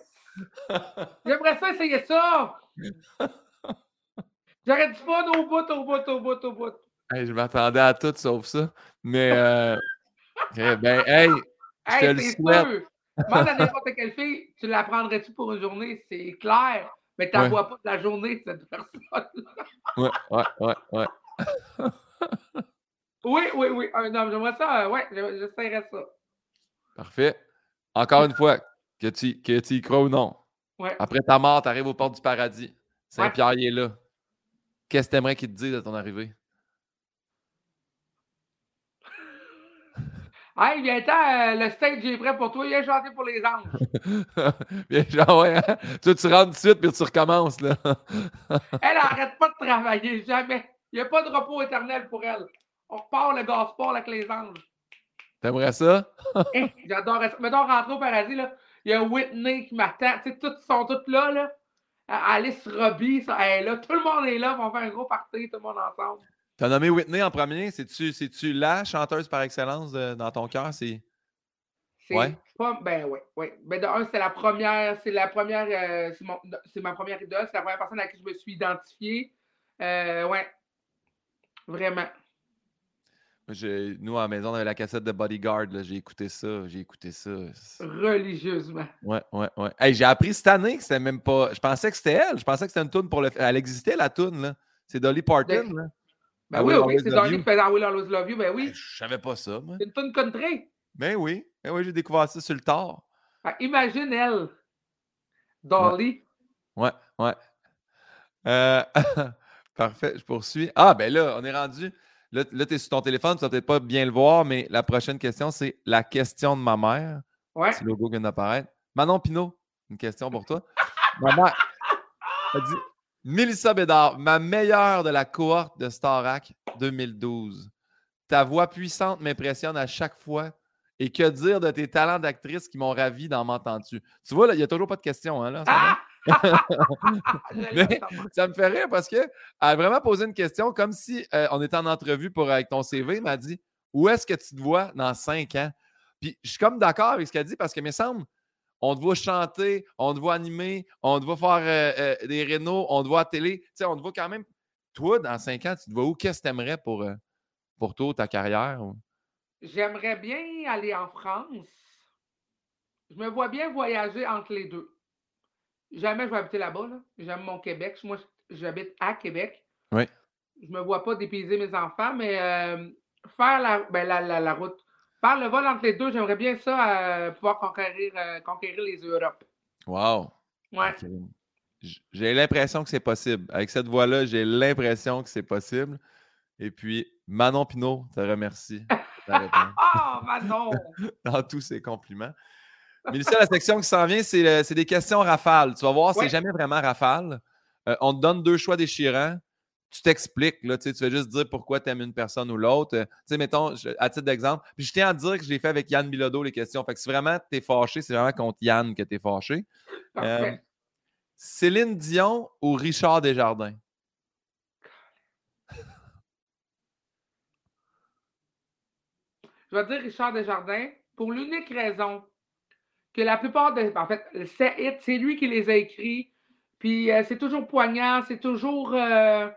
J'aimerais ça essayer ça! J'aurais du fun au bout, au bout, au bout, au bout. je m'attendais à tout sauf ça. Mais euh, eh ben, hey, je te le souhaite. Demande à n'importe quelle fille, tu la prendrais-tu pour une journée? C'est clair, mais tu n'en vois pas de la journée, cette personne. ouais, ouais, ouais, ouais. oui, oui, oui, un homme. J'aimerais ça, euh, ouais, j'essaierais ça. Parfait. Encore une fois, que tu, que tu y crois ou non. Ouais. Après ta mort, tu arrives aux portes du paradis. Saint-Pierre est là. Qu'est-ce que tu aimerais qu'il te dise à ton arrivée? Hey, viens-t'en, euh, le stage est prêt pour toi, viens chanter pour les anges. viens, genre, ouais, hein? tu, tu rentres tout de suite, puis tu recommences, là. elle n'arrête pas de travailler, jamais. Il n'y a pas de repos éternel pour elle. On repart le gospel avec les anges. T'aimerais ça? hey, J'adore ça. Mettons, rentrer au paradis, là. Il y a Whitney qui m'attend. Tu sais, tous sont tous là, là. Alice Robbie, elle est là. Tout le monde est là. On va faire un gros party, tout le monde ensemble. Tu as nommé Whitney en premier. C'est-tu, c'est-tu la chanteuse par excellence dans ton cœur? C'est. Ouais. Pas, ben oui, oui. Ben de un, c'est la première, c'est la première, euh, c'est, ma première idole, c'est la première personne à qui je me suis identifié. Euh, ouais. Vraiment. nous, à la maison, on avait la cassette de Bodyguard. j'ai écouté ça. J'ai écouté ça. Religieusement. Ouais, ouais, ouais. Hey, j'ai appris cette année que c'était même pas. Je pensais que c'était elle. Je pensais que c'était une tune pour le. Elle existait, la tune, là. C'est Dolly Parton, là. Ben oui, oui, c'est Dolly qui fait I Will Always Love You, ben oui. Je savais pas ça, moi. C'est une tune country. Ben oui, ben oui, j'ai découvert ça sur le tard. Ah, imagine elle, Dolly. Ouais, ouais. Euh, parfait, je poursuis. Ah, ben là, on est rendu. Là, là tu es sur ton téléphone, tu vas peut-être pas bien le voir, mais la prochaine question, c'est la question de ma mère. Ouais. Petit logo vient d'apparaître. Manon Pinot, une question pour toi. ma mère a dit Mélissa Bédard, ma meilleure de la cohorte de Starac 2012. Ta voix puissante m'impressionne à chaque fois. Et que dire de tes talents d'actrice qui m'ont ravi dans M'entends-tu? Tu vois, il n'y a toujours pas de question. Hein, là. Mais ça me fait rire parce qu'elle a vraiment posé une question comme si euh, on était en entrevue pour, avec ton CV. Elle m'a dit Où est-ce que tu te vois dans cinq ans? Puis je suis comme d'accord avec ce qu'elle dit parce que, me semble, on te voit chanter, on te voit animer, on te voit faire euh, euh, des rénaux, on te voit à télé. Tu sais, on te voit quand même. Toi, dans cinq ans, tu te vois où? Qu'est-ce que tu aimerais pour, euh, pour toi, ta carrière? J'aimerais bien aller en France. Je me vois bien voyager entre les deux. Jamais je vais habiter là-bas. Là. J'aime mon Québec. Moi, j'habite à Québec. Oui. Je me vois pas dépayser mes enfants, mais faire la, ben, la, la, la route par le vol entre les deux, j'aimerais bien ça, euh, pouvoir conquérir, euh, conquérir les Europes. Wow! Ouais. J'ai l'impression que c'est possible. Avec cette voix-là, j'ai l'impression que c'est possible. Et puis, Manon Pinot te remercie. oh, Manon! Dans tous ses compliments. Mélissa, la section qui s'en vient, c'est des questions rafales. Tu vas voir, c'est jamais vraiment rafale. Euh, on te donne deux choix déchirants tu t'expliques, là, tu vas juste dire pourquoi tu aimes une personne ou l'autre. Tu sais, mettons, à titre d'exemple, puis je tiens à dire que je l'ai fait avec Yann Bilodeau, les questions. Fait que si vraiment tu es fâché, c'est vraiment contre Yann que tu es fâché. Euh, Céline Dion ou Richard Desjardins? Je vais dire Richard Desjardins pour l'unique raison que la plupart des. En fait, c'est lui qui les a écrits. Puis euh, c'est toujours poignant, c'est toujours. Euh,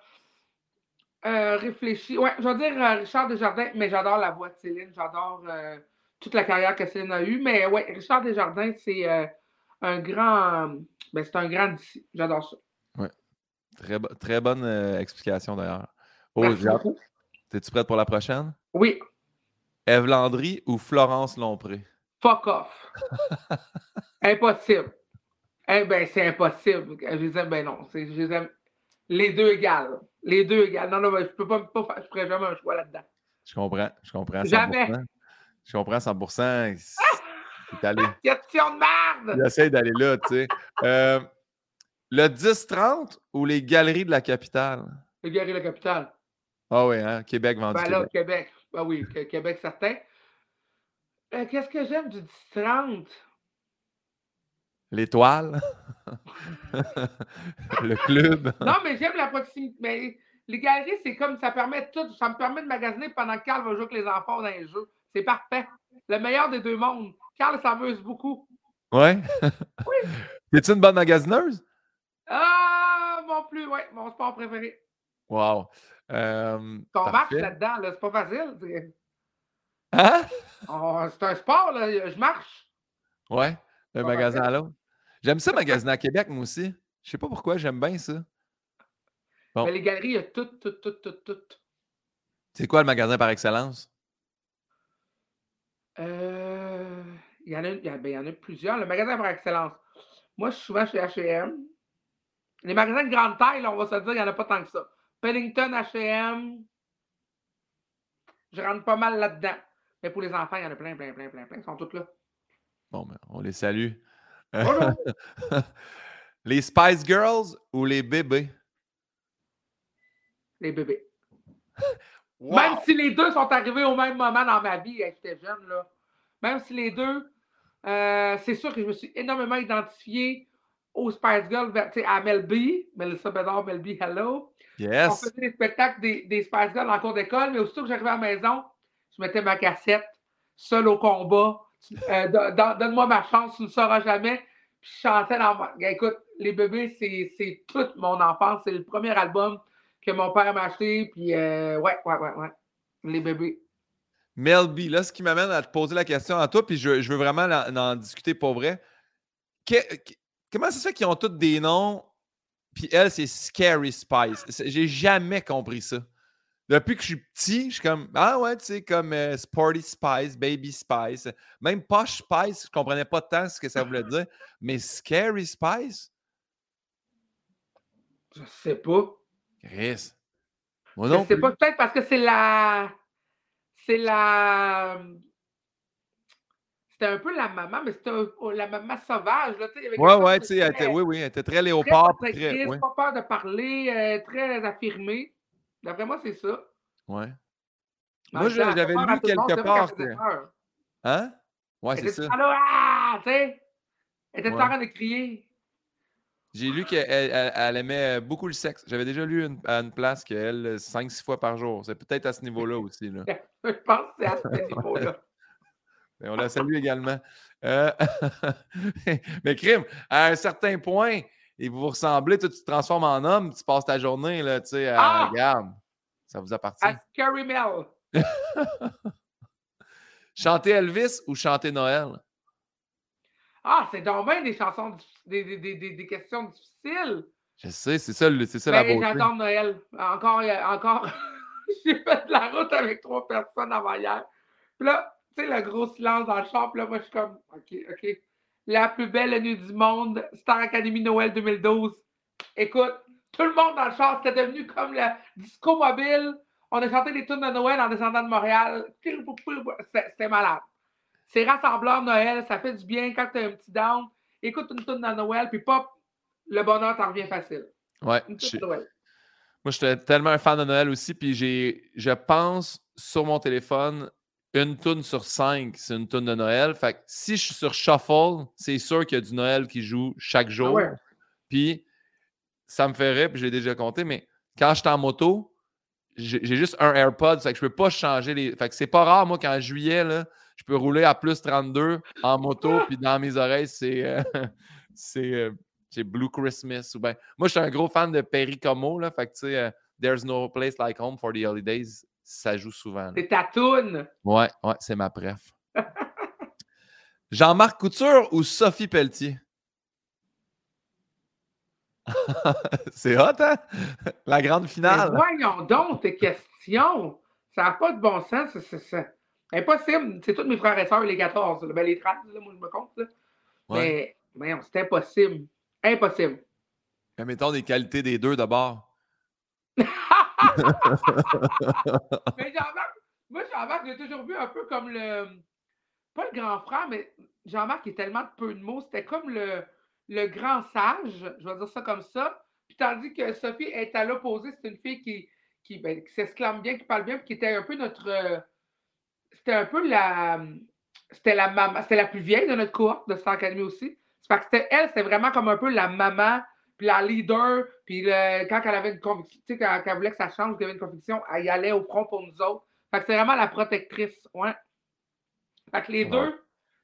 euh, réfléchi. Ouais, je vais dire euh, Richard Desjardins, mais j'adore la voix de Céline. J'adore euh, toute la carrière que Céline a eue. Mais ouais, Richard Desjardins, c'est un grand. Ben, c'est un grand d'ici. J'adore ça. Ouais. Très, très bonne explication d'ailleurs. Oh, Es-tu prête pour la prochaine? Oui. Eve Landry ou Florence Lompré? Fuck off. impossible. Eh ben, c'est impossible. Je les aime, ben non. Je les aime les deux égales. Les deux égales. Non, non, je peux pas, pas faire, je ferai jamais un choix là-dedans. Je comprends, je comprends. 100%. Jamais. Je comprends 100%. C'est allé. Question de merde! J'essaie d'aller là, tu sais. Euh, le 10-30 ou les galeries de la capitale? Les galeries de la capitale. Ah oui, hein? Québec vendu. Ben là, Québec. Ah oui, Québec certain. Euh, qu'est-ce que j'aime du 10-30? L'étoile. le club. Non, mais j'aime la proximité. Mais les galeries, c'est comme ça permet tout. Ça me permet de magasiner pendant que Carl va jouer avec les enfants dans les jeux. C'est parfait. Le meilleur des deux mondes. Carl s'amuse beaucoup. Ouais. Oui. Es-tu une bonne magasineuse? Ah, mon plus, ouais, mon sport préféré. Wow. Euh, Ton marche là-dedans, là, c'est pas facile. Hein? Oh, c'est un sport, là. Je marche. Ouais, un magasin à l'autre. J'aime ça magasiner à Québec, moi aussi. Je sais pas pourquoi, j'aime bien ça. Mais les galeries, il y a tout, tout, tout, tout, tout. C'est quoi le magasin par excellence? Euh, il, y en a, ben, il, y en a, plusieurs. Le magasin par excellence. Moi, je suis souvent chez H&M. Les magasins de grande taille, on va se dire, il n'y en a pas tant que ça. Pennington, H&M, je rentre pas mal là-dedans. Mais pour les enfants, il y en a plein, plein, plein, plein, plein. Ils sont tous là. Bon, ben, on les salue. les Spice Girls ou les bébés? Les bébés. Même si les deux sont arrivés au même moment dans ma vie, j'étais jeune, là. Même si les deux, euh, c'est sûr que je me suis énormément identifié aux Spice Girls, à Mel B, Melissa Bedard, Mel B, hello. Yes. On faisait des spectacles des, des Spice Girls en cours d'école, mais aussitôt que j'arrivais à la maison, je mettais ma cassette, seul au combat, euh, donne-moi ma chance, tu ne sauras jamais. Puis je chantais dans. Écoute, Les bébés, c'est toute mon enfance. C'est le premier album que mon père m'a acheté. Puis euh, ouais, ouais, ouais, ouais. Les bébés. Melby, là, ce qui m'amène à te poser la question à toi, puis je, veux vraiment en, discuter pour vrai. comment ça se fait qu'ils ont tous des noms, puis elle, c'est Scary Spice? J'ai jamais compris ça. Depuis que je suis petit, je suis comme Ah ouais, tu sais, comme euh, Sporty Spice, Baby Spice. Même Posh Spice, je comprenais pas tant ce que ça voulait dire. Mais Scary Spice? Je sais pas. Chris. Moi Je non sais plus. pas, peut-être parce que c'est la. C'est la. C'était un peu la maman, mais c'était un- oh, la maman sauvage. Là, sais, Ouais, ouais, tu sais, très- oui, oui, elle était très très léopard. Très, ouais, pas peur de parler, euh, très affirmée. D'après moi, c'est ça. ouais. Moi, j'avais lu quelque part que-. Hein? Ouais, c'est ça. là, ah, tu sais? Elle était Ouais. en train de crier. J'ai lu qu'elle elle- elle aimait beaucoup le sexe. J'avais déjà lu une- à une place qu'elle, 5-6 fois par jour. C'est peut-être à ce niveau-là aussi. Là. Je pense que c'est à ce niveau-là. On la salue également. Euh, Mais crime, à un certain point, et vous vous ressemblez, toi, tu te transformes en homme, tu passes ta journée, là, tu sais, à Ah! garde. Ça vous appartient. À Scary Mel. Chanter Elvis ou chanter Noël? Ah, c'est donc bien des chansons, des, des, des, des- questions difficiles. Je sais, c'est ça, le- c'est ça la Ben, beauté. j'adore Noël. Encore, euh, encore. j'ai fait de la route avec trois personnes avant hier. Puis là, tu sais, le gros silence dans le char. Puis là, moi, je suis comme, OK, OK. La plus belle nuit du monde, Star Academy Noël 2012. Écoute, tout le monde dans le char, c'était devenu comme le disco mobile. On a chanté des tunes de Noël en descendant de Montréal. C'était malade. C'est rassembleur Noël, ça fait du bien quand tu as un petit down. Écoute une tune de Noël, puis pop, le bonheur t'en revient facile. Ouais, Une je- de Noël. Moi, j'étais tellement un fan de Noël aussi, puis j'ai, je pense, sur mon téléphone, une toune sur cinq, c'est une toune de Noël. Fait que si je suis sur Shuffle, c'est sûr qu'il y a du Noël qui joue chaque Ah jour. ouais. Puis ça me ferait, puis je l'ai déjà compté, mais quand je suis en moto, j'ai juste un AirPod, fait que je peux pas changer les. Fait que c'est pas rare, moi, qu'en juillet, là, je peux rouler à plus 32 en moto, puis dans mes oreilles, c'est. euh, c'est. euh, c'est Blue Christmas. Ou ben, moi, je suis un gros fan de Perry Como, là. Fait que, tu sais, euh, There's no place like home for the holidays, ça joue souvent. C'est ta toune. Ouais, ouais, c'est ma préf. Jean-Marc Couture ou Sophie Pelletier? c'est hot, hein? La grande Mais finale. voyons donc tes questions. Ça n'a pas de bon sens. c'est- impossible. C'est tous mes frères et sœurs, les 14. là. Ben, les 13, là, moi, je me compte. là. Ouais. Mais, voyons, c'est impossible. Impossible. Mais mettons des qualités des deux d'abord. Mais Jean-Marc, moi, Jean-Marc, j'ai toujours vu un peu comme le. Pas le grand frère, mais Jean-Marc est tellement de peu de mots. C'était comme le, grand sage, je vais dire ça comme ça. Puis tandis que Sophie est à l'opposé, c'est une fille qui, qui, ben, qui s'exclame bien, qui parle bien, puis qui était un peu notre. euh, C'était un peu la. C'était la maman. C'était la plus vieille de notre cohorte de Star Academy aussi. C'est parce que c'était- elle, c'était vraiment comme un peu la maman, puis la leader, puis le- quand elle avait une conviction, tu sais, quand, quand elle voulait que ça change, qu'il y avait une conviction, elle y allait au front pour nous autres. Fait que c'est vraiment la protectrice. Ouais. Fait que les Ouais. deux,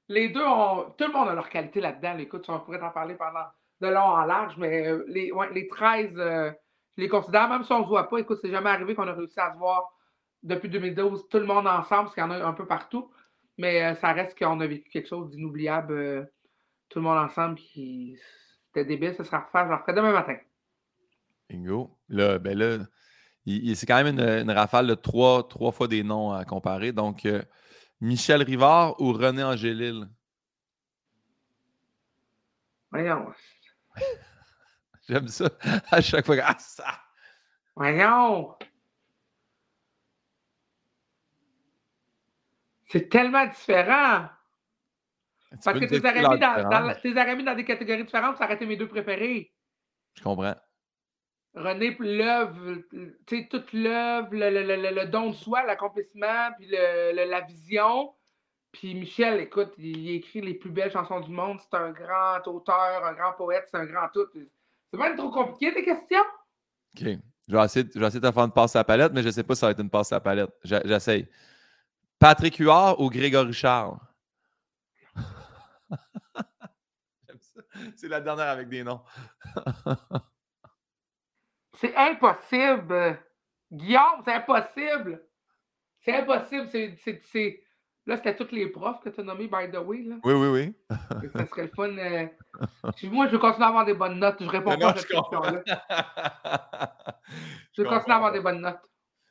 les deux ont. Tout le monde a leur qualité là-dedans. là. Écoute, on pourrait en parler pendant de long en large, mais euh, les, ouais, les 13, euh, je les considère, même si on ne se voit pas, écoute, c'est jamais arrivé qu'on a réussi à se voir depuis 2012, tout le monde ensemble, parce qu'il y en a un peu partout. Mais euh, ça reste qu'on a vécu quelque chose d'inoubliable, euh, tout le monde ensemble, qui c'était débile, ça sera refaire, je le referai demain matin. Bingo. Là, ben là, c'est quand même une, une rafale de trois, trois fois des noms à comparer. Donc, euh, Michel Rivard ou René Angélil? Voyons. J'aime ça. À chaque fois. Ah, ça! Voyons! C'est tellement différent! Parce que tes aurais, mis dans, dans, différence? tes aurais mis dans des catégories différentes, ça aurait été mes deux préférés. Je comprends. René, l'œuvre, tu sais, toute l'œuvre, le, le- le- le- don de soi, l'accomplissement, puis la vision. Puis Michel, écoute, il, écrit les plus belles chansons du monde. C'est un grand auteur, un grand poète, c'est un grand tout. C'est même trop compliqué, tes questions? OK. Je vais essayer, je vais essayer de te faire une passe à la palette, mais je ne sais pas si ça va être une passe à la palette. J'essaye. Patrick Huard ou Grégory Charles? J'aime ça. C'est la dernière avec des noms. C'est impossible. Guillaume, c'est impossible. C'est impossible. C'est, c'est- c'est- Là, c'était tous les profs que tu as nommés, by the way. Là. Oui, oui, oui. Ça serait le fun. euh, Moi, je veux continuer à avoir des bonnes notes. Je réponds pas à cette question-là. Je veux continuer à avoir des bonnes notes.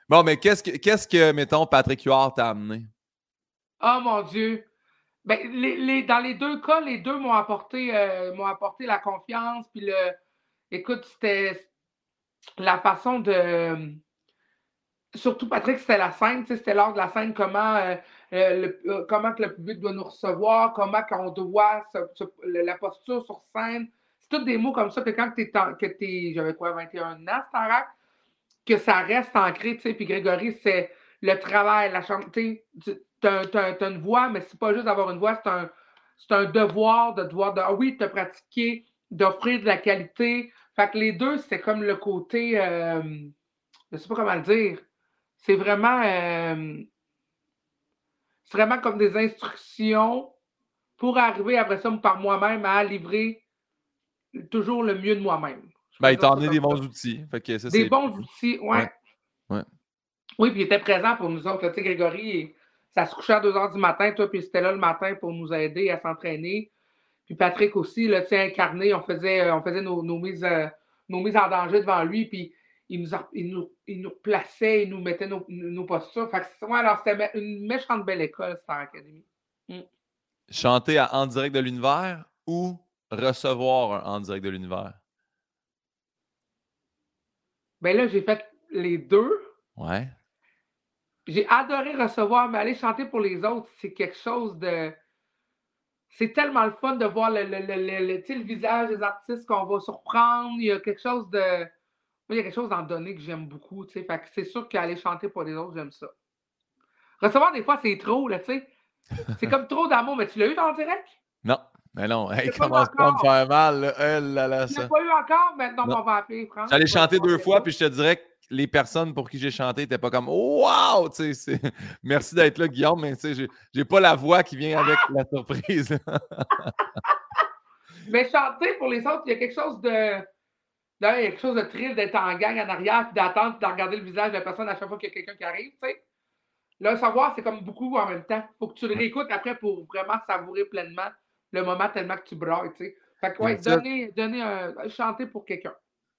Bon, mais qu'est-ce que, qu'est-ce que, mettons, Patrick Huard t'a amené? Oh mon Dieu! Ben, les, les- dans les deux cas, les deux m'ont apporté, euh, m'ont apporté la confiance. Puis le. Écoute, c'était la façon de. surtout, Patrick, c'était la scène, c'était lors de la scène, comment, euh, le, comment que le public doit nous recevoir, comment qu'on doit, la posture sur scène. C'est tous des mots comme ça que quand tu es, j'avais quoi, 21 ans, rack, que ça reste ancré, tu sais. Puis Grégory, c'est le travail, la chambre, tu as, une voix, mais c'est pas juste d'avoir une voix, c'est un, un, devoir de devoir, de, ah oui, te pratiquer, d'offrir de la qualité. Fait que les deux, c'est comme le côté, euh, je sais pas comment le dire, c'est vraiment, euh, c'est vraiment comme des instructions pour arriver après ça par moi-même à livrer toujours le mieux de moi-même. Ben, il t'a emmené des bons outils. des bons outils, ouais. Oui, puis il était présent pour nous autres. Tu sais, Grégory, ça se couchait à 2 h du matin, toi, puis c'était là le matin pour nous aider à s'entraîner. Puis Patrick aussi, là, tu sais, incarné, on faisait, on faisait nos, mises, euh, nos mises en danger devant lui, puis il nous, il nous, il nous plaçait, il nous mettait nos, nos postures. Fait que, alors, c'était une méchante belle école, cette académie. Mm. Chanter à En direct de l'univers ou recevoir un En direct de l'univers? Ben là, j'ai fait les deux. Ouais. J'ai adoré recevoir, mais aller chanter pour les autres, c'est quelque chose de. C'est tellement le fun de voir le, le, le, le visage des artistes qu'on va surprendre. Il y a quelque chose de. il y a quelque chose d'en donné que j'aime beaucoup. Fait que c'est sûr qu'aller chanter pour les autres, j'aime ça. Recevoir, des fois, c'est trop, là, tu sais. C'est comme trop d'amour, mais tu l'as eu dans le direct? Non. Mais non, il commence pas à me faire mal. Là. Elle, là, là, ça. pas eu encore, maintenant on va appeler. J'allais chanter deux fois, puis je te dirais que les personnes pour qui j'ai chanté n'étaient pas comme Wow! Merci d'être là, Guillaume, mais j'ai, j'ai pas la voix qui vient avec la surprise. mais chanter pour les autres, il y a quelque chose de. il y a quelque chose de triste d'être en gang en arrière, puis d'attendre, de regarder le visage de la personne à chaque fois qu'il y a quelqu'un qui arrive. sais. Là, savoir, c'est comme beaucoup en même temps. Il faut que tu le réécoutes après pour vraiment savourer pleinement le moment tellement que tu brailles. Fait que, ouais, donner, donner un, chanter pour quelqu'un.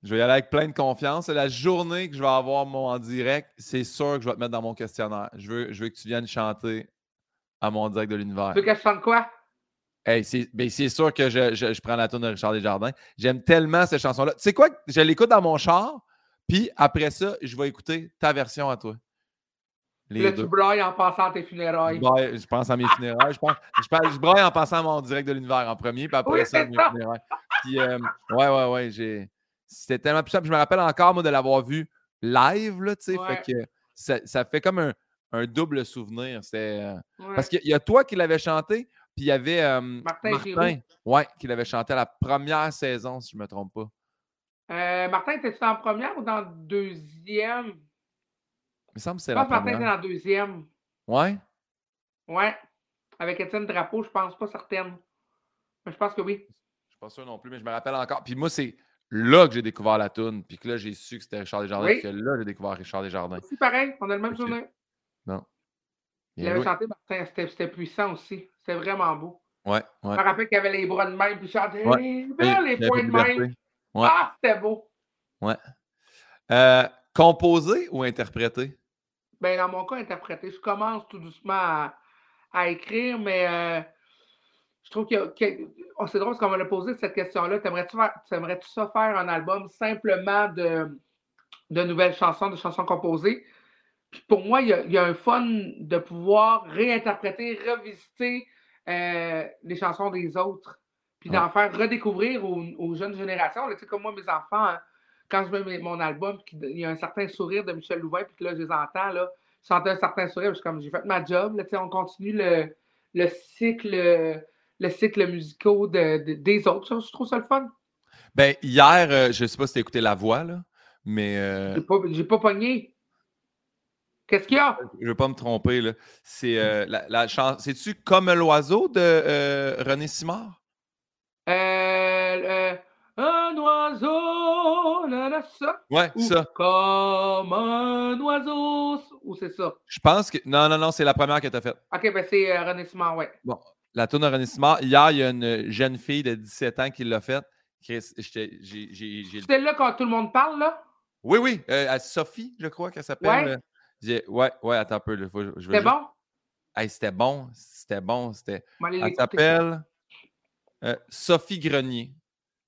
Je vais y aller avec plein de confiance. La journée que je vais avoir mon en direct, c'est sûr que je vais te mettre dans mon questionnaire. Je veux, je veux que tu viennes chanter à mon direct de l'univers. Tu veux que je chante quoi? Hey, c'est ben, sûr que je, je, prends la tune de Richard Desjardins. J'aime tellement cette chanson-là. Tu sais quoi? Je l'écoute dans mon char, puis après ça, je vais écouter ta version à toi. Les là, tu brailles en passant à tes funérailles. Je, pense à mes funérailles. Je, pense, je, braille en passant à mon direct de l'univers en premier, puis après ça, mes funérailles. Puis, euh, ouais, ouais, ouais, j'ai c'était tellement puissant. Puis je me rappelle encore, moi, de l'avoir vu live, là, tu sais. Fait que ça, fait comme un, double souvenir. Euh, parce qu'il y a toi qui l'avais chanté, puis il y avait euh, Martin, ouais, qui l'avait chanté à la première saison, si je ne me trompe pas. Euh, Martin, étais-tu en première ou dans deuxième? Il me semble que c'est la première. Je pense que Martin était dans deuxième. Ouais? Ouais. Avec Étienne Drapeau, je pense pas certaine. Mais je pense que oui. Je ne suis pas sûr non plus, mais je me rappelle encore. Puis moi, c'est là que j'ai découvert la toune, puis que là, j'ai su que c'était Richard Desjardins, puis que là, j'ai découvert Richard Desjardins. C'est pareil, on a le même okay. journée. Non. Il avait chanté, Martin, c'était puissant aussi. C'était vraiment beau. Ouais, ouais. Je me rappelle qu'il avait les bras de main, puis il chantait ouais. les, les points de main. Ouais. Ah, c'était beau. Ouais. Euh, composer ou interpréter? Ben, dans mon cas, interpréter. Je commence tout doucement à, à écrire, mais euh, je trouve que, oh, c'est drôle parce qu'on m'a posé cette question-là. T'aimerais-tu, aimerais-tu ça faire un album simplement de, de nouvelles chansons, de chansons composées? Puis pour moi, il y, a, un fun de pouvoir réinterpréter, revisiter euh, les chansons des autres, puis d'en faire redécouvrir aux, jeunes générations. tu sais, comme moi, mes enfants, hein, quand je mets mon album, il y a un certain sourire de Michel Louvain, puis que là, je les entends, là, chanter un certain sourire, je comme, j'ai fait ma job, là, on continue le, le cycle le cycle musical de, des autres. je trouve ça le fun. Ben, hier, euh, je ne sais pas si tu as écouté La Voix, là, mais. Euh... J'ai pas, pas pogné. Qu'est-ce qu'il y a? Je ne veux pas me tromper, là. C'est euh, la, la chanson. C'est-tu Comme l'oiseau de René Simard? un oiseau, là, là, ça? Ouais, ça. Comme un oiseau, ou c'est ça? Je pense que. Non, non, non, c'est la première que tu as faite. Ok, ben c'est René Simard, ouais. Bon, la tourne Simard. Hier, il y a une jeune fille de 17 ans qui l'a faite. C'était là quand tout le monde parle, là? Oui, oui. Euh, Sophie, je crois qu'elle s'appelle. Ouais. ouais, ouais, attends un peu. C'était bon? c'était bon. C'était bon. C'était... Elle s'appelle euh, Sophie Grenier.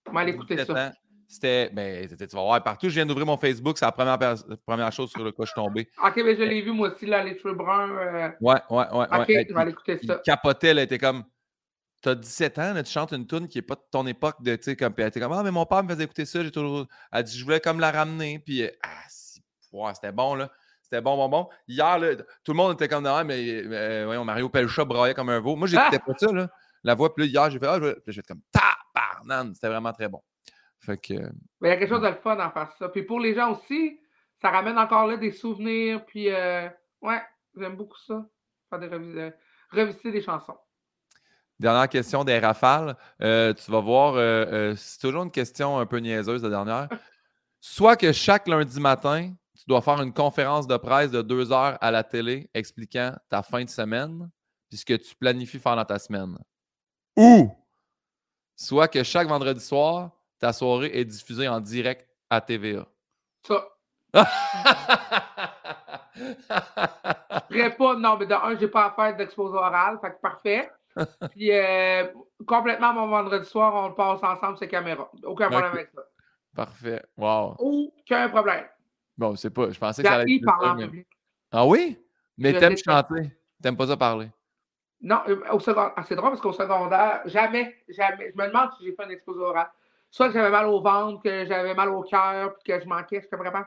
On va aller écouter ça. C'était. Ben, tu vas voir partout. Je viens d'ouvrir mon Facebook. C'est la première, première chose sur laquelle je suis tombé. Ok, mais je l'ai vu moi aussi, là, les cheveux bruns. euh, Ouais, ouais, ouais. Ok, ouais. je vais aller écouter Il ça. capotait, elle était comme. T'as 17 ans, là, tu chantes une tune qui n'est pas de ton époque. De, tu sais, comme, puis elle était comme Ah, mais mon père me faisait écouter ça. J'ai toujours. Elle dit Je voulais comme la ramener. Puis, euh, ah, si, c'était bon, là. C'était bon, bon, bon. Hier, là, tout le monde était comme Ah, mais euh, voyons, Mario Pelcha braillait comme un veau. Moi, j'écoutais pas ça, là. La voix, puis là, hier, j'ai fait Ah, je vais- fait comme Tabarnan. C'était vraiment très bon. Fait que. Mais il y a quelque chose de le fun à faire ça. Puis pour les gens aussi, ça ramène encore là des souvenirs. Puis, euh, ouais, j'aime beaucoup ça. Faire des revis- euh, revisiter des chansons. Dernière question des rafales. Euh, tu vas voir, euh, c'est toujours une question un peu niaiseuse, la dernière. Soit que chaque lundi matin, tu dois faire une conférence de presse de deux heures à la télé expliquant ta fin de semaine, puis ce que tu planifies faire dans ta semaine. Ou soit que chaque vendredi soir, ta soirée est diffusée en direct à TVA. Ça. Pas, non, mais de un, j'ai pas à faire d'exposé oral, fait que parfait. Puis euh, complètement mon vendredi soir, on le passe ensemble, ces caméras. Aucun problème avec ça. Parfait. Wow. Aucun problème. Bon, c'est pas. Je pensais que ça allait en mais- public. Ah oui? Mais t'aimes chanter. T'aimes pas ça parler. Non, euh, au secondaire, ah, c'est drôle parce qu'au secondaire, jamais, jamais. Je me demande si j'ai fait un exposé oral. Soit que j'avais mal au ventre, que j'avais mal au cœur, puis que je manquais, je vraiment.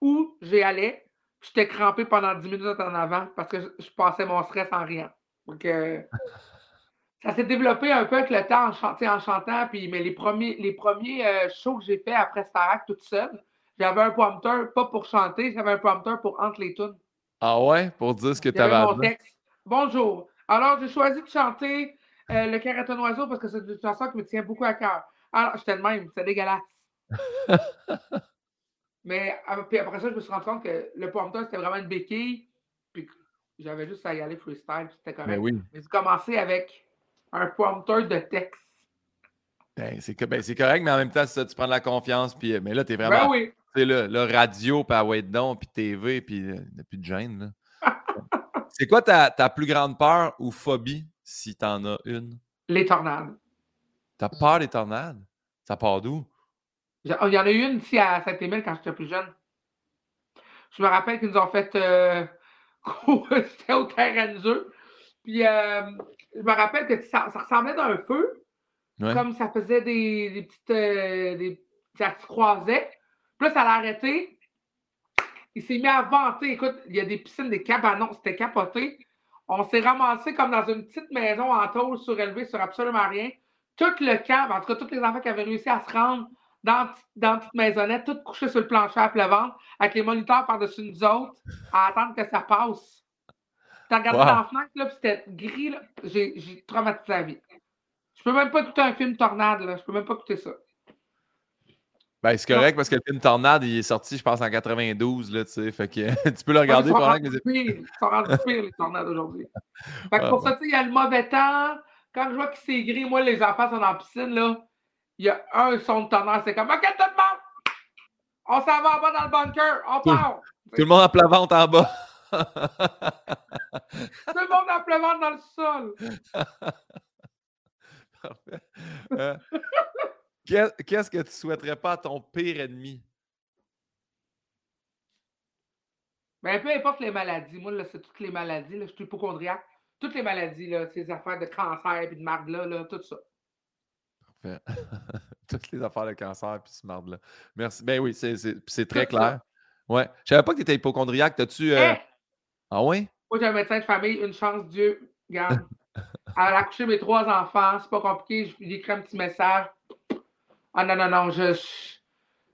Ou j'y allais, puis j'étais crampé pendant 10 minutes en avant parce que je, je passais mon stress en riant. Donc, euh, ça s'est développé un peu avec le temps en, chantant, puis, mais les premiers, les premiers euh, shows que j'ai fait après Starac toute seule, j'avais un prompteur, pas pour chanter, j'avais un prompteur pour entre les tunes. Ah ouais? Pour dire ce que tu avais à mon dire? texte. Bonjour. Alors, j'ai choisi de chanter euh, Le Caraton Oiseau parce que c'est une chanson qui me tient beaucoup à cœur. Alors, j'étais de même, c'est dégueulasse. Mais ah, puis après ça, je me suis rendu compte que le prompteur, c'était vraiment une béquille. Puis j'avais juste à y aller freestyle, puis c'était correct. Ben oui. Mais j'ai commencé avec un prompteur de texte. Ben, c'est ben, correct, mais en même temps, ça, tu prends de la confiance. Puis, euh, mais là, t'es Ben vraiment. oui. Tu sais, là, radio, puis à Wait Down, puis TV, puis euh, il n'y a plus de gêne. c'est quoi ta, ta plus grande peur ou phobie, si t'en as une? Les tornades. T'as peur des tornades? Ça part d'où? J'ai- Il y en a eu une ici à Saint-Émile quand j'étais plus jeune. Je me rappelle qu'ils nous ont fait. euh, C'était au terrain de jeu. Puis euh, je me rappelle que ça, ça ressemblait à un feu, Ouais. comme ça faisait des, des petites. euh, des, ça se croisait. Puis là, ça l'a arrêté. Il s'est mis à vanter. Écoute, il y a des piscines, des cabanons, c'était capoté. On s'est ramassé comme dans une petite maison en tôle surélevée sur absolument rien. Tout le camp, en tout cas, tous les enfants qui avaient réussi à se rendre dans, dans une petite maisonnette, tous couchés sur le plancher à pleuvoir, avec les moniteurs par-dessus nous autres, à attendre que ça passe. T'as regardé Wow. dans la fenêtre, là, puis c'était gris, là. J'ai traumatisé la vie. Je peux même pas écouter un film tornade, là. Je peux même pas écouter ça. Ben, c'est correct parce que le film Tornade, il est sorti, je pense, en 92, là, tu sais. Fait que tu peux le regarder Ils sont pendant que les. Ils sont rendus pires, les tornades aujourd'hui. Fait que Ouais, pour ça, tu sais, il y a le mauvais temps. Quand je vois que c'est gris, moi, les enfants sont dans la piscine, là. Il y a un son de tonnerre. C'est comme, OK, tout le monde! On s'en va en bas dans le bunker. On part! Tout le monde en plavante en bas. Tout le monde en pleuvant dans le sol. Parfait. Euh, qu'est- Qu'est-ce que tu souhaiterais pas à ton pire ennemi? Mais peu importe les maladies. Moi, là, c'est toutes les maladies. Là. Je suis hypochondriaque. Toutes les maladies, là, ces affaires de cancer et de marde là, là, tout ça. Parfait. Toutes les affaires de cancer puis ce marde-là. Merci. Ben oui, c'est- très Tout ça. clair. Ouais. Je savais pas que tu étais hypochondriaque. T'as-tu. euh, Hein? Ah oui? Moi, j'ai un médecin de famille, une chance, Dieu. Regarde. Elle a accouché mes trois enfants, c'est pas compliqué. Je lui écris un petit message. Ah non, non, non, je.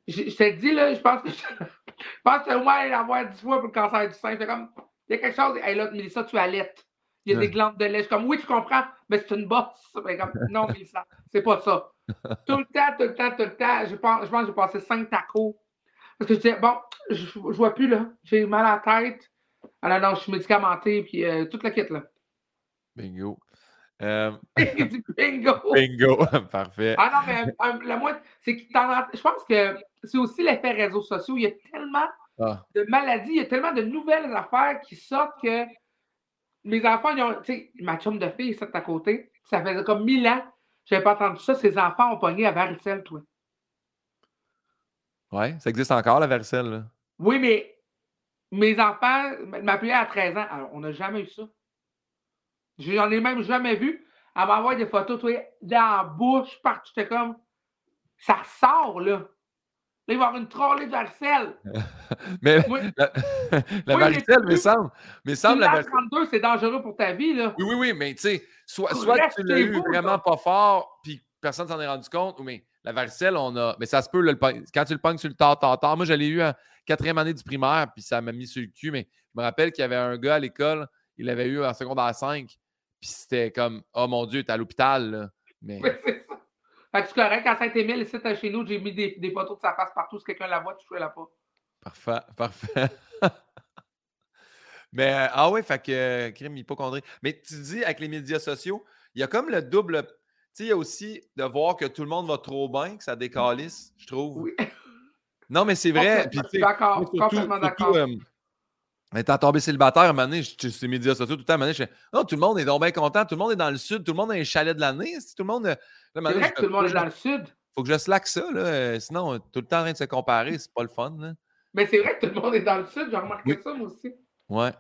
Je, je t'ai dit, là, je pense que je, je pense que au moins l'avoir dix fois pour le cancer du sein. C'est comme. Il y a quelque chose. Hey, là, Mélissa, tu allaites. Il y a des glandes de lait. Je suis comme, oui, tu comprends, mais c'est une bosse. Mais comme, non, Mélissa, c'est pas ça. Tout le temps, tout le temps, tout le temps. Je pense, je pense que j'ai passé cinq tacos. Parce que je disais, bon, je, je vois plus, là. J'ai mal à la tête. Ah non, je suis médicamenté, puis euh, toute la kit, là. Bingo. Euh, bingo! bingo. Parfait. Ah non, mais euh, la c'est que je pense que c'est aussi l'effet réseaux sociaux. Il y a tellement Ah, de maladies, il y a tellement de nouvelles affaires qui sortent que mes enfants, ils ont, tu sais, ma chum de fille, de à côté, ça faisait comme mille ans, je n'avais pas entendu ça, ses enfants ont pogné à varicelle, toi. Ouais, ça existe encore, la varicelle, là? Oui, mais mes enfants m'appelaient à 13 ans. Alors, on n'a jamais eu ça. J'en ai même jamais vu. Elle m'envoie des photos, toi, dans la bouche, partout. J'étais comme, ça ressort, là. Là, il va y avoir une trollée de varicelle. mais la, la varicelle, mais semble. Mais semble la varicelle. 32, c'est dangereux pour ta vie, là. Oui, oui, oui, mais tu sais, soit, soit tu l'as eu vraiment pas fort, puis personne s'en est rendu compte, ou mais la varicelle, on a. Mais ça se peut, le, quand tu le pognes sur le tard, tard, tard. Moi, je l'ai eu en quatrième année du primaire, puis ça m'a mis sur le cul. Mais je me rappelle qu'il y avait un gars à l'école, il l'avait eu en secondaire 5, puis c'était comme, oh mon Dieu, t'es à l'hôpital. Mais... Fait que c'est correct, à Saint-Émile, ici, chez nous, j'ai mis des, des, photos de sa face partout. Si quelqu'un la voit, tu ne la pas. Parfait, parfait. Mais, euh, ah ouais, fait que, euh, crime hypochondrie. Mais tu dis, avec les médias sociaux, il y a comme le double sais, il y a aussi de voir que tout le monde va trop bien, que ça décalisse, je trouve. Oui. Non, mais c'est vrai. D'accord, complètement d'accord. Euh, étant tombé célibataire, à un moment donné, je suis médias sociaux tout le temps, à un moment donné, je fais Non, tout le monde est donc bien content, tout le monde est dans le sud, tout le monde a un chalet de l'année. Tout le monde. Euh, c'est vrai que tout le monde est dans le sud. Faut que je slack ça, là. Euh, sinon, tout le temps en train de se comparer, c'est pas le fun. Là. Mais c'est vrai que tout le monde est dans le sud, j'ai remarqué ça, moi aussi. Ouais.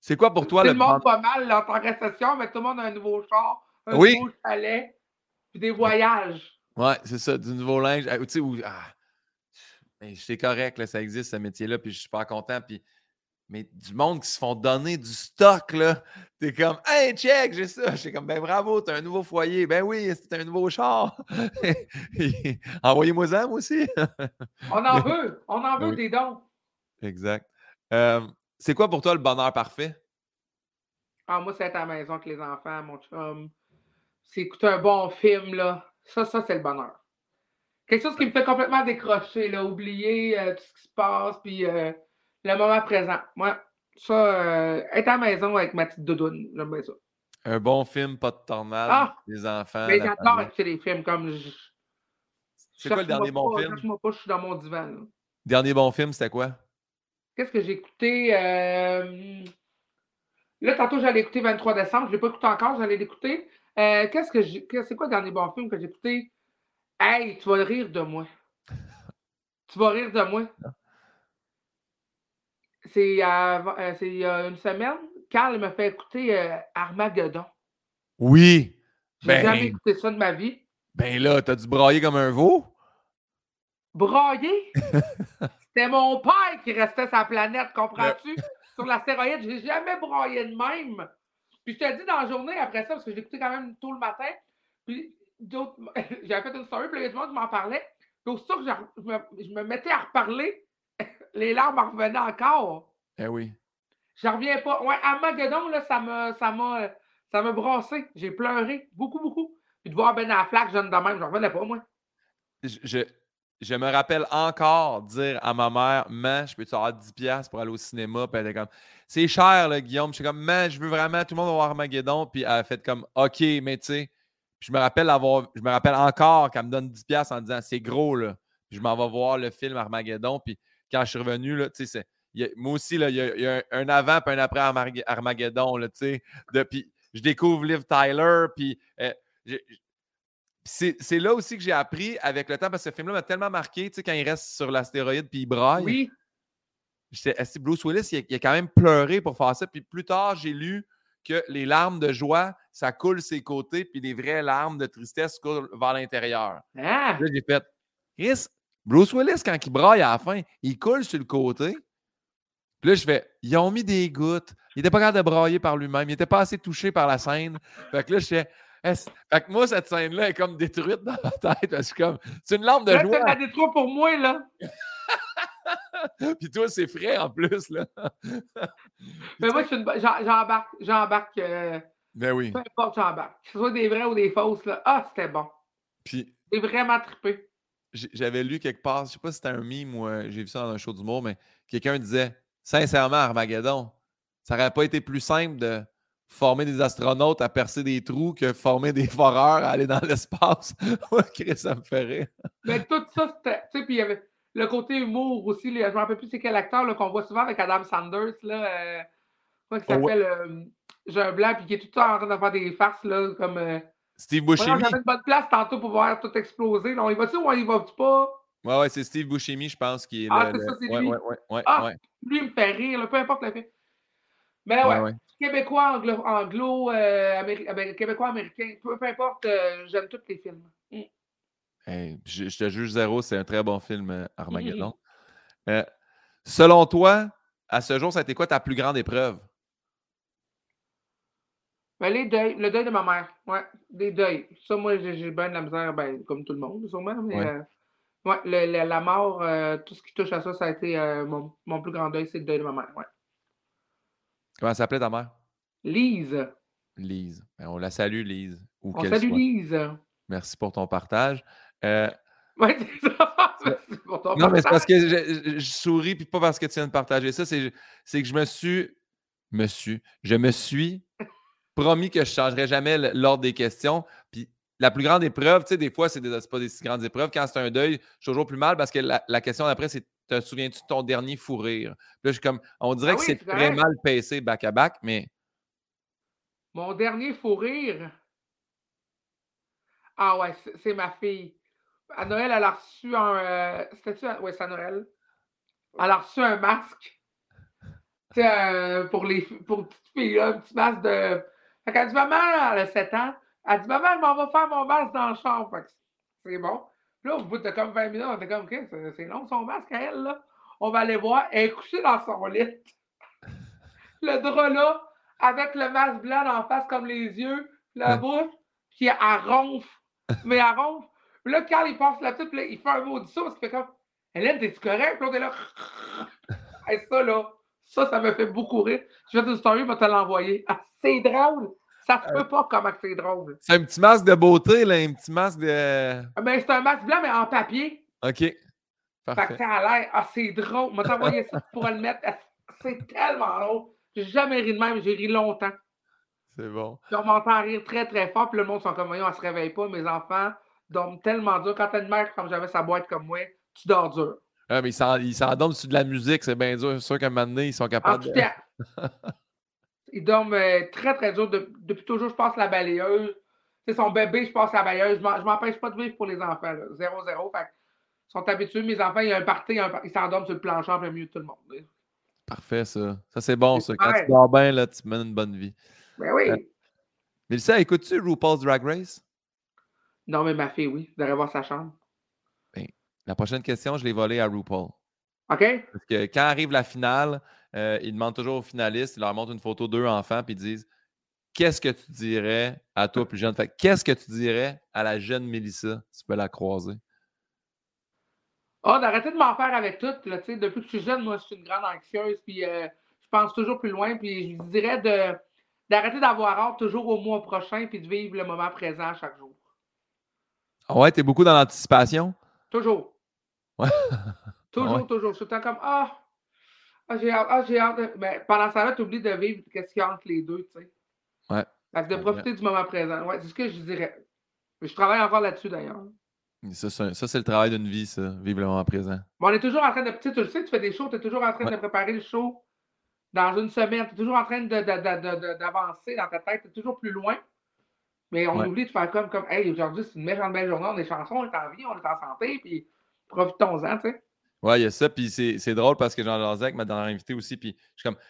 c'est quoi pour toi le. Tout le monde pas mal là, en récession, mais tout le monde a un nouveau char un oui. nouveau chalet, puis des voyages. Ouais, c'est ça, du nouveau linge. Ah, tu sais, où, ah, c'est correct, là, ça existe, ce métier-là, puis je suis pas content. Puis, mais du monde qui se font donner du stock, là, t'es comme, hey, check, j'ai ça. J'ai comme, ben bravo, t'as un nouveau foyer. Ben oui, c'est un nouveau char. Envoyez-moi ça, moi aussi. on en veut, on en veut des dons. Exact. Euh, c'est quoi pour toi le bonheur parfait? Ah, moi, c'est être à la maison avec les enfants, mon chum c'est écouter un bon film, là. Ça, ça, c'est le bonheur. Quelque chose qui me fait complètement décrocher, là, oublier euh, tout ce qui se passe, puis euh, le moment présent. Moi, ça, euh, être à la maison avec ma petite doudoune, j'aime bien ça. Un bon film, pas de tornade, ah! les enfants. Mais j'adore écouter les films comme. C'est quoi le dernier bon film? moi pas, je suis dans mon divan. Là. Dernier bon film, c'était quoi? Qu'est-ce que j'ai écouté? Là, tantôt, j'allais écouter 23 décembre. Je ne l'ai pas écouté encore, j'allais l'écouter. Euh, qu'est-ce que j'ai. C'est quoi le dernier bon film que j'ai écouté? Hey, tu vas rire de moi. tu vas rire de moi. C'est euh, il y a une semaine, Carl m'a fait écouter euh, Armageddon. Oui. J'ai ben, jamais écouté ça de ma vie. Ben là, t'as dû brailler comme un veau? Brailler? C'était mon père qui restait la planète, comprends-tu? Sur l'astéroïde, j'ai jamais braillé de même. Puis je te dis dans la journée après ça, parce que j'ai écouté quand même tôt le matin, puis j'avais fait une story, puis le monde m'en parlait. Puis aussitôt que je me, je me, mettais à reparler, les larmes en revenaient encore. Eh oui. Je reviens pas. Ouais, Armageddon, là, ça m'a, ça m'a, ça m'a brassé. J'ai pleuré beaucoup, beaucoup. Puis de voir Ben Affleck jeune de même, je revenais pas, moi. Je, je me rappelle encore dire à ma mère, man, je peux-tu avoir 10$ pour aller au cinéma? Puis elle était comme, c'est cher, là, Guillaume. Je suis comme, man, je veux vraiment, tout le monde va voir Armageddon. Puis elle a fait comme, OK, mais tu sais, je me rappelle avoir, je me rappelle encore qu'elle me donne 10$ en disant, c'est gros, là. Puis je m'en vais voir le film Armageddon. Puis quand je suis revenu, là, tu sais, moi aussi, là, il y a, un, avant puis un après Armageddon, là, tu sais. Puis je découvre Liv Tyler, puis euh, c'est là aussi que j'ai appris avec le temps, parce que ce film-là m'a tellement marqué, tu sais, quand il reste sur l'astéroïde puis il braille. Oui. Bruce Willis, il a, quand même pleuré pour faire ça. Puis plus tard, j'ai lu que les larmes de joie, ça coule ses côtés, puis les vraies larmes de tristesse coulent vers l'intérieur. Ah! Là, j'ai fait, Chris, Bruce Willis, quand il braille à la fin, il coule sur le côté. Puis là, je fais, ils ont mis des gouttes. Il n'était pas capable de brailler par lui-même. Il n'était pas assez touché par la scène. Fait que là, je fais, fait que moi, cette scène-là est comme détruite dans ma tête. Parce que comme, c'est une lampe de là, joie. C'est détruite pour moi, là. Puis toi, c'est frais en plus, là. Mais moi, j'embarque. J'embarque. Euh, ben oui. Peu importe, j'embarque. Que ce soit des vrais ou des fausses, là. Ah, c'était bon. Puis. C'est vraiment trippé. J'avais lu quelque part, je sais pas si c'était un mime ou j'ai vu ça dans un show d'humour, mais quelqu'un disait Sincèrement, Armageddon, ça aurait pas été plus simple de former des astronautes à percer des trous que former des foreurs à aller dans l'espace. ouais, ça me ferait. Mais tout ça, c'était. Tu sais, puis il y avait le côté humour aussi. je ne me rappelle plus c'est quel acteur qu'on voit souvent avec Adam Sanders. Là, euh, qui oh, s'appelle euh, Jean Blanc, puis qui est tout le temps en train de faire des farces, là, comme. Euh, Steve Buscemi. J'avais une bonne place tantôt pour voir tout exploser. on y va-tu ou on y va pas? Ouais, ouais, c'est Steve Buscemi, je pense, qui est Ah, c'est le- ça, c'est ouais, lui. ouais, ouais, ouais, Ah, ouais. lui, il me fait rire, là, peu importe le fait. Mais Ouais, ouais, ouais. québécois, anglo, anglo euh, améri- québécois, américain, peu, peu importe, euh, j'aime tous les films. Mm. Hey, je, je te juge zéro, c'est un très bon film, euh, Armageddon. Euh, selon toi, à ce jour, ça a été quoi ta plus grande épreuve? Ben, les deuils, le deuil de ma mère, ouais, des deuils. Ça, moi, j'ai bien de la misère, ben, comme tout le monde, sûrement, mais Ouais. euh, ouais, le- le- la mort, euh, tout ce qui touche à ça, ça a été mon, mon plus grand deuil, c'est le deuil de ma mère, ouais. Comment s'appelait ta mère? Lise, Lise. Ben, on la salue, Lise, où on salue soit. Lise. Merci pour ton partage. Euh, Ouais, non, mais c'est parce que je, je- je souris, puis pas parce que tu viens de partager ça, c'est que je me suis. Me suis. Je me suis promis que je ne changerais jamais l'ordre des questions. Puis la plus grande épreuve, tu sais, des fois, c'est pas des si grandes épreuves. Quand c'est un deuil, je suis toujours plus mal parce que la, la question d'après, c'est Te souviens-tu de ton dernier fou rire? Puis là, je suis comme. On dirait Ah que oui, c'est très mal pacé back-à-back, mais. Mon dernier fou rire? Ah ouais, c'est ma fille. À Noël, elle a reçu un. euh, C'était-tu? un- Ouais, c'est à Noël. Elle a reçu un masque. Tu sais, euh, pour les pour petites filles, là, un petit masque de. Fait qu'elle dit, maman, elle a 7 ans. Elle dit, maman, je m'en vais faire mon masque dans le champ. Fait que c'est bon. Là, au bout de comme 20 minutes, on était comme, OK, c'est long son masque à elle, là. On va aller voir. Elle est couchée dans son lit. Le drap là, avec le masque blanc en face comme les yeux, la bouche, puis elle ronfle. Mais elle ronfle. Puis là, quand il passe la petite, puis là, il fait un maudit saut parce qu'il fait comme Hélène, t'es-tu correct? Puis l'autre est là. Et ça, là, ça, ça me fait beaucoup rire. Je vais une story, je vais te l'envoyer. Ah, c'est drôle. Ça se peut pas comment c'est drôle. C'est un petit masque de beauté, là, un petit masque de. Ah, Ben, c'est un masque blanc, mais en papier. OK. Fait que ça a l'air. Ah, c'est drôle. Moi, t'envoyer ça, pourras le mettre. Ah, C'est tellement drôle. J'ai jamais ri de même, j'ai ri longtemps. C'est bon. Puis on m'entend rire très très fort, puis le monde sont comme voyons, elle se réveille pas. Mes enfants dorment tellement dur. Quand t'as une mère comme j'avais sa boîte comme moi, tu dors dur. Ah, mais ils s'en- ils s'endorment sur de la musique, c'est bien dur. C'est sûr qu'à un moment donné, ils sont En capables de. ils dorment euh, très très dur. De- depuis toujours, je passe la balayeuse. C'est son bébé, je passe la balayeuse. Je m'empêche pas de vivre pour les enfants. là. Zéro, zéro. Fait ils sont habitués. Mes enfants, il y a un party, ils s'endorment sur le plancher en plein milieu de tout le monde. là. Parfait, ça. Ça, c'est bon, ça. Quand tu dors bien, là, tu mènes une bonne vie. Ben oui. Euh, Mélissa, écoutes-tu RuPaul's Drag Race? Non, mais ma fille, oui. Vous allez voir sa chambre. La prochaine question, je l'ai volée à RuPaul. OK? Parce que quand arrive la finale, euh, ils demandent toujours aux finalistes, ils leur montrent une photo d'eux enfants, puis ils disent Qu'est-ce que tu dirais à toi plus jeune? Fait qu'est-ce que tu dirais à la jeune Mélissa? Si tu peux la croiser? Ah, d'arrêter de m'en faire avec tout. Là, depuis que je suis jeune, moi, je suis une grande anxieuse, puis euh, je pense toujours plus loin, puis je dirais de d'arrêter d'avoir hâte toujours au mois prochain, puis de vivre le moment présent chaque jour. Ah ouais, t'es beaucoup dans l'anticipation? Toujours. Ouais. Toujours, Ouais. toujours. Je suis tout le temps comme Ah, ah j'ai hâte, ah, j'ai hâte. de- Ben, pendant ce temps-là, tu oublies de vivre ce qu'il y a entre les deux, tu sais. Ouais. Fait que de profiter du moment présent. Ouais, c'est ce que je dirais. Je travaille encore là-dessus d'ailleurs. Ça, c'est ça, le travail d'une vie, ça, vivre le moment présent. Bon, on est toujours en train de. Tu sais, tu le sais, tu fais des shows, tu es toujours en train Ouais. de préparer le show dans une semaine. Tu es toujours en train de- de- de- d'avancer dans ta tête, tu es toujours plus loin. Mais on Ouais. oublie de faire comme, comme Hey, aujourd'hui, c'est une méchante belle journée, on est chansons, on est en vie, on est en santé, puis profitons-en, tu sais. Ouais, il y a ça, puis c'est drôle parce que jasais avec ma dernière invitée aussi, puis je suis comme, tu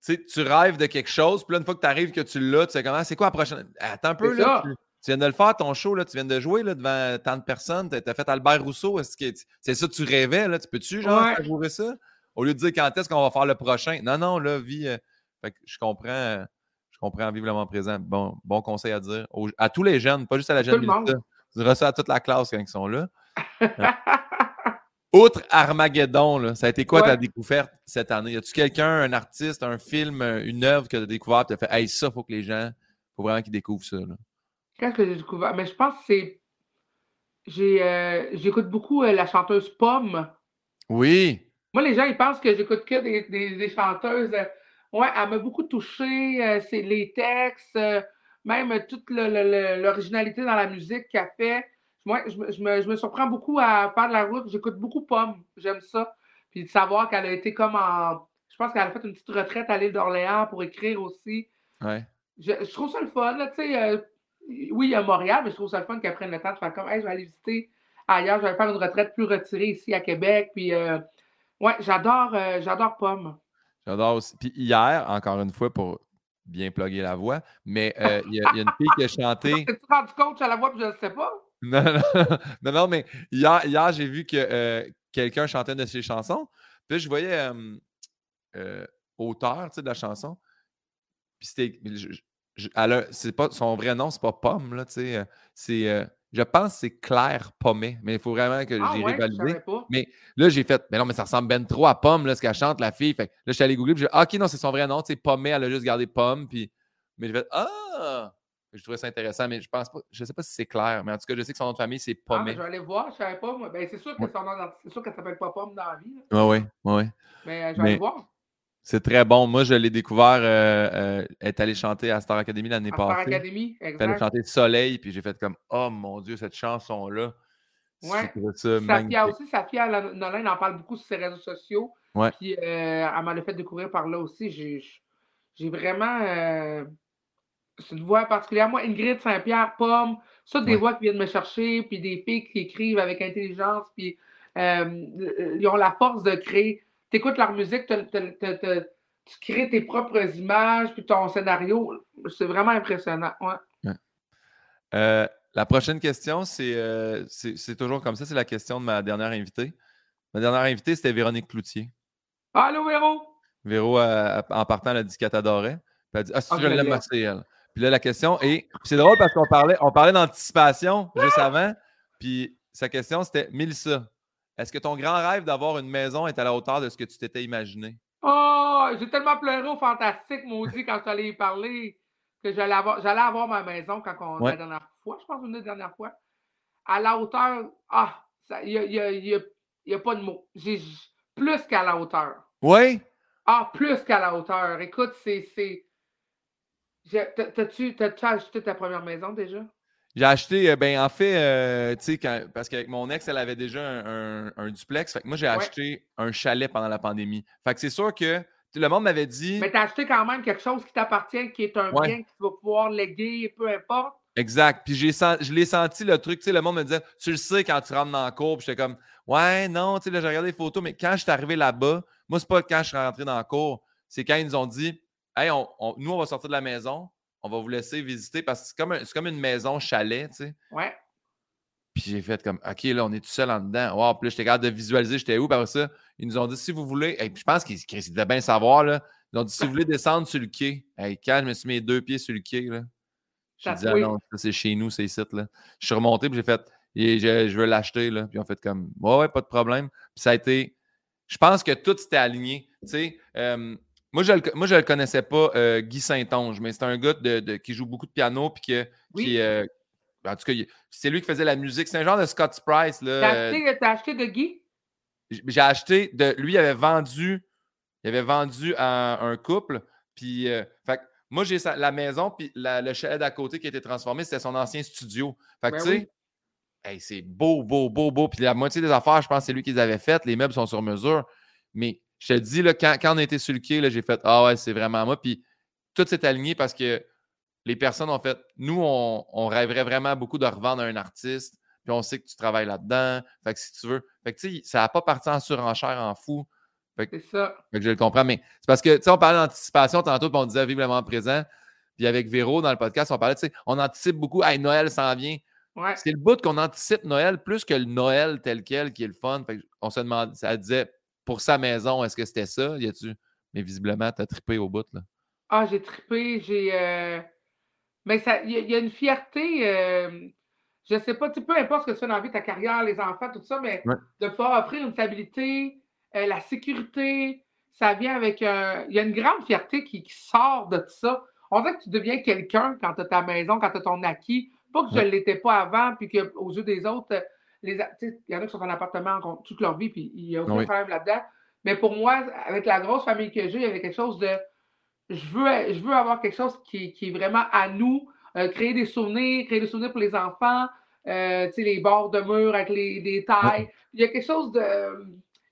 sais, tu rêves de quelque chose, puis là, une fois que tu arrives, que tu l'as, tu sais comment, c'est quoi la prochaine? Attends un peu, là, tu, tu viens de le faire, ton show, là, tu viens de jouer là, devant tant de personnes, tu as fait Albert Rousseau, est-ce que c'est ça que tu rêvais, là, tu peux-tu, genre, Ouais. savourer ça? Au lieu de dire quand est-ce qu'on va faire le prochain? Non, non, là, vie, euh, fait que je comprends, euh, vivre le moment présent. Bon, bon conseil à dire aux- à tous les jeunes, pas juste à la Tout jeune le monde. Mélissa. Tu diras ça à toute la classe quand ils sont là. Outre Armageddon, là, ça a été quoi ta découverte cette année? Y a-tu quelqu'un, un artiste, un film, euh, une œuvre que tu as découvert et tu as fait Hey, ça, faut que les gens, faut vraiment qu'ils découvrent ça. là? Qu'est-ce que j'ai découvert? Mais je pense que c'est. J'ai, euh, j'écoute beaucoup euh, la chanteuse Pomme. Oui. Moi, les gens, ils pensent que j'écoute que des, des- des chanteuses. Ouais, elle m'a beaucoup touchée. euh, c'est les textes, euh, même toute l'originalité dans la musique qu'elle fait. Moi, je, me- je me, je me surprends beaucoup à faire de la route. J'écoute beaucoup Pomme. J'aime ça. Puis de savoir qu'elle a été comme en. Je pense qu'elle a fait une petite retraite à l'île d'Orléans pour écrire aussi. Ouais. Je, je trouve ça le fun, là, tu sais. euh, oui, il y a Montréal, mais je trouve ça le fun qu'elle prenne le temps de faire comme, hey, je vais aller visiter ailleurs. Je vais faire une retraite plus retirée ici à Québec. Puis, euh, ouais, j'adore, euh, j'adore Pomme. J'adore aussi. Puis hier, encore une fois, pour bien plugger la voix, mais euh, il y, a une fille qui a chanté. T'es-tu rendu coach à la voix, puis je ne sais pas? Non, non, non, mais hier, hier j'ai vu que quelqu'un chantait de ses chansons. Puis je voyais auteur de la chanson. Puis c'était. C'est pas son vrai nom, c'est pas Pomme, là, tu sais. C'est. Je pense que c'est Claire Pommet, mais il faut vraiment que Ah j'ai ouais, révalidé. Mais là, j'ai fait, mais non, mais ça ressemble ben trop à Pomme, là, ce qu'elle chante, la fille. Fait que là, je suis allé googler, puis j'ai ah, ok, non, c'est son vrai nom, tu sais, Pommet, elle a juste gardé Pomme, puis. Mais j'ai fait, ah! Je trouvais ça intéressant, mais je pense pas, je sais pas si c'est clair, mais en tout cas, je sais que son nom de famille, c'est Ah, Pommet. je vais aller voir, je savais pas. moi. Ben, c'est sûr que Ouais. son nom c'est sûr qu'elle s'appelle pas Pomme dans la vie. là. Ouais, ouais, ouais. Mais euh, je vais aller voir. C'est très bon. Moi, je l'ai découvert. euh, euh, elle est allée chanter à Star Academy l'année À Star passée. Academy, Puis Elle a exact. chanté Soleil, puis j'ai fait comme Oh mon Dieu, cette chanson-là. Ouais. Ça Safia aussi, Safia Nolin en parle beaucoup sur ses réseaux sociaux. Ouais. Puis euh, elle m'a fait découvrir par là aussi. J'ai vraiment. c'est une voix particulière. Moi, Ingrid Saint-Pierre, Pomme, ça, des Ouais. voix qui viennent me chercher, puis des filles qui écrivent avec intelligence, puis ils ont la force de créer. Tu écoutes leur musique, tu crées tes propres images, puis ton scénario. C'est vraiment impressionnant. Ouais. Euh, la prochaine question, c'est euh, c'est toujours comme ça. C'est la question de ma dernière invitée. Ma dernière invitée, c'était Véronique Cloutier. Allô, Véro? Véro, euh, en partant, elle a dit qu'elle t'adorait. Elle a dit Ah, si Ah, je je l'aime assez, elle. Puis là, la question est. C'est drôle parce qu'on parlait, on parlait d'anticipation juste avant. Puis sa question, c'était Mélissa, est-ce que ton grand rêve d'avoir une maison est à la hauteur de ce que tu t'étais imaginé? Oh, j'ai tellement pleuré au fantastique, maudit, quand je allé y parler, que j'allais avoir, j'allais avoir ma maison quand on, Ouais. la dernière fois, je pense, une des dernières fois. À la hauteur, ah, il n'y a, y a- y a- y a pas de mots. J'ai plus qu'à la hauteur. Oui? Ah, plus qu'à la hauteur. Écoute, c'est. c'est... T'as-tu t'as-tu acheté ta première maison déjà? J'ai acheté, euh, ben en fait, euh, tu sais, quand- parce qu'avec mon ex, elle avait déjà un, un- un duplex. Fait que moi, j'ai Ouais. acheté un chalet pendant la pandémie. Fait que c'est sûr que le monde m'avait dit. Mais t'as acheté quand même quelque chose qui t'appartient, qui est un Ouais. bien que tu vas pouvoir léguer, peu importe. Exact. Puis j'ai je l'ai senti le truc, tu sais, le monde me disait, tu le sais quand tu rentres dans la cour, puis j'étais comme, ouais, non, tu sais, là, j'ai regardé les photos, mais quand je suis arrivé là-bas, moi, c'est pas quand je suis rentré dans la cour, c'est quand ils nous ont dit, hey, on- on- nous, on va sortir de la maison, on va vous laisser visiter, parce que c'est comme, un- comme une maison chalet, tu sais. Ouais. Puis j'ai fait comme, OK, là, on est tout seul en dedans. Wow, puis là, j'étais capable de visualiser, j'étais où, par ça, ils nous ont dit, si vous voulez, et puis je pense qu'ils devaient bien savoir, là, ils ont dit, si vous voulez descendre sur le quai, hey, quand je me suis mis deux pieds sur le quai, là, j'ai dit, ah non, ça, c'est chez nous, c'est ici, là. Je suis remonté, puis j'ai fait, et je, je veux l'acheter, là. Puis on fait comme, ouais, ouais, pas de problème. Puis ça a été, je pense que tout s'était aligné. Tu sais, euh, moi, je le, moi, je le connaissais pas, euh, Guy Saint-Onge, mais c'est un gars de, de- qui joue beaucoup de piano, puis que, Oui. qui, euh, en tout cas, c'est lui qui faisait la musique. C'est un genre de Scott Price. T'as euh, acheté, t'as acheté de Guy? j'ai acheté de lui il avait vendu il avait vendu à un couple puis euh, fait moi j'ai la maison puis la- le chalet d'à côté qui a été transformé c'était son ancien studio fait que Ben tu sais oui. hey, c'est beau beau beau beau puis la moitié des affaires je pense c'est lui qui les avait faites les meubles sont sur mesure mais je te dis là, quand, quand on a été sur le quai là, j'ai fait ah ouais c'est vraiment moi puis tout s'est aligné parce que les personnes ont fait nous on, on rêverait vraiment beaucoup de revendre à un artiste puis on sait que tu travailles là-dedans. Fait que si tu veux. Fait que tu sais, ça n'a pas parti en surenchère en fou. C'est ça. Fait que je le comprends. Mais c'est parce que, tu sais, on parlait d'anticipation tantôt, puis on disait vivre le moment présent. Puis avec Véro, dans le podcast, on parlait, tu sais, on anticipe beaucoup. Hey, Noël s'en vient. Ouais. C'est le bout qu'on anticipe Noël plus que le Noël tel quel qui est le fun. Fait que on se demande, ça disait pour sa maison, est-ce que c'était ça? Y a-tu? Mais visiblement, t'as trippé au bout, là. Ah, j'ai trippé, j'ai. euh, Mais il y, a- il y a une fierté. euh, Je sais pas, tu peu importe ce que tu fais dans la vie, ta carrière, les enfants, tout ça, mais Ouais. de pouvoir offrir une stabilité, euh, la sécurité, ça vient avec un. Il y a une grande fierté qui, qui sort de tout ça. On dirait que tu deviens quelqu'un quand tu as ta maison, quand tu as ton acquis. Pas que je ne l'étais pas avant, puis qu'aux yeux des autres, euh, les, il y en a qui sont en appartement en- toute leur vie, puis il n'y a aucun Oui. problème là-dedans. Mais pour moi, avec la grosse famille que j'ai, il y avait quelque chose de je veux, je veux avoir quelque chose qui, qui est vraiment à nous, euh, créer des souvenirs, créer des souvenirs pour les enfants, euh, tu sais, les bords de mur avec les, tailles. Il y a quelque chose de.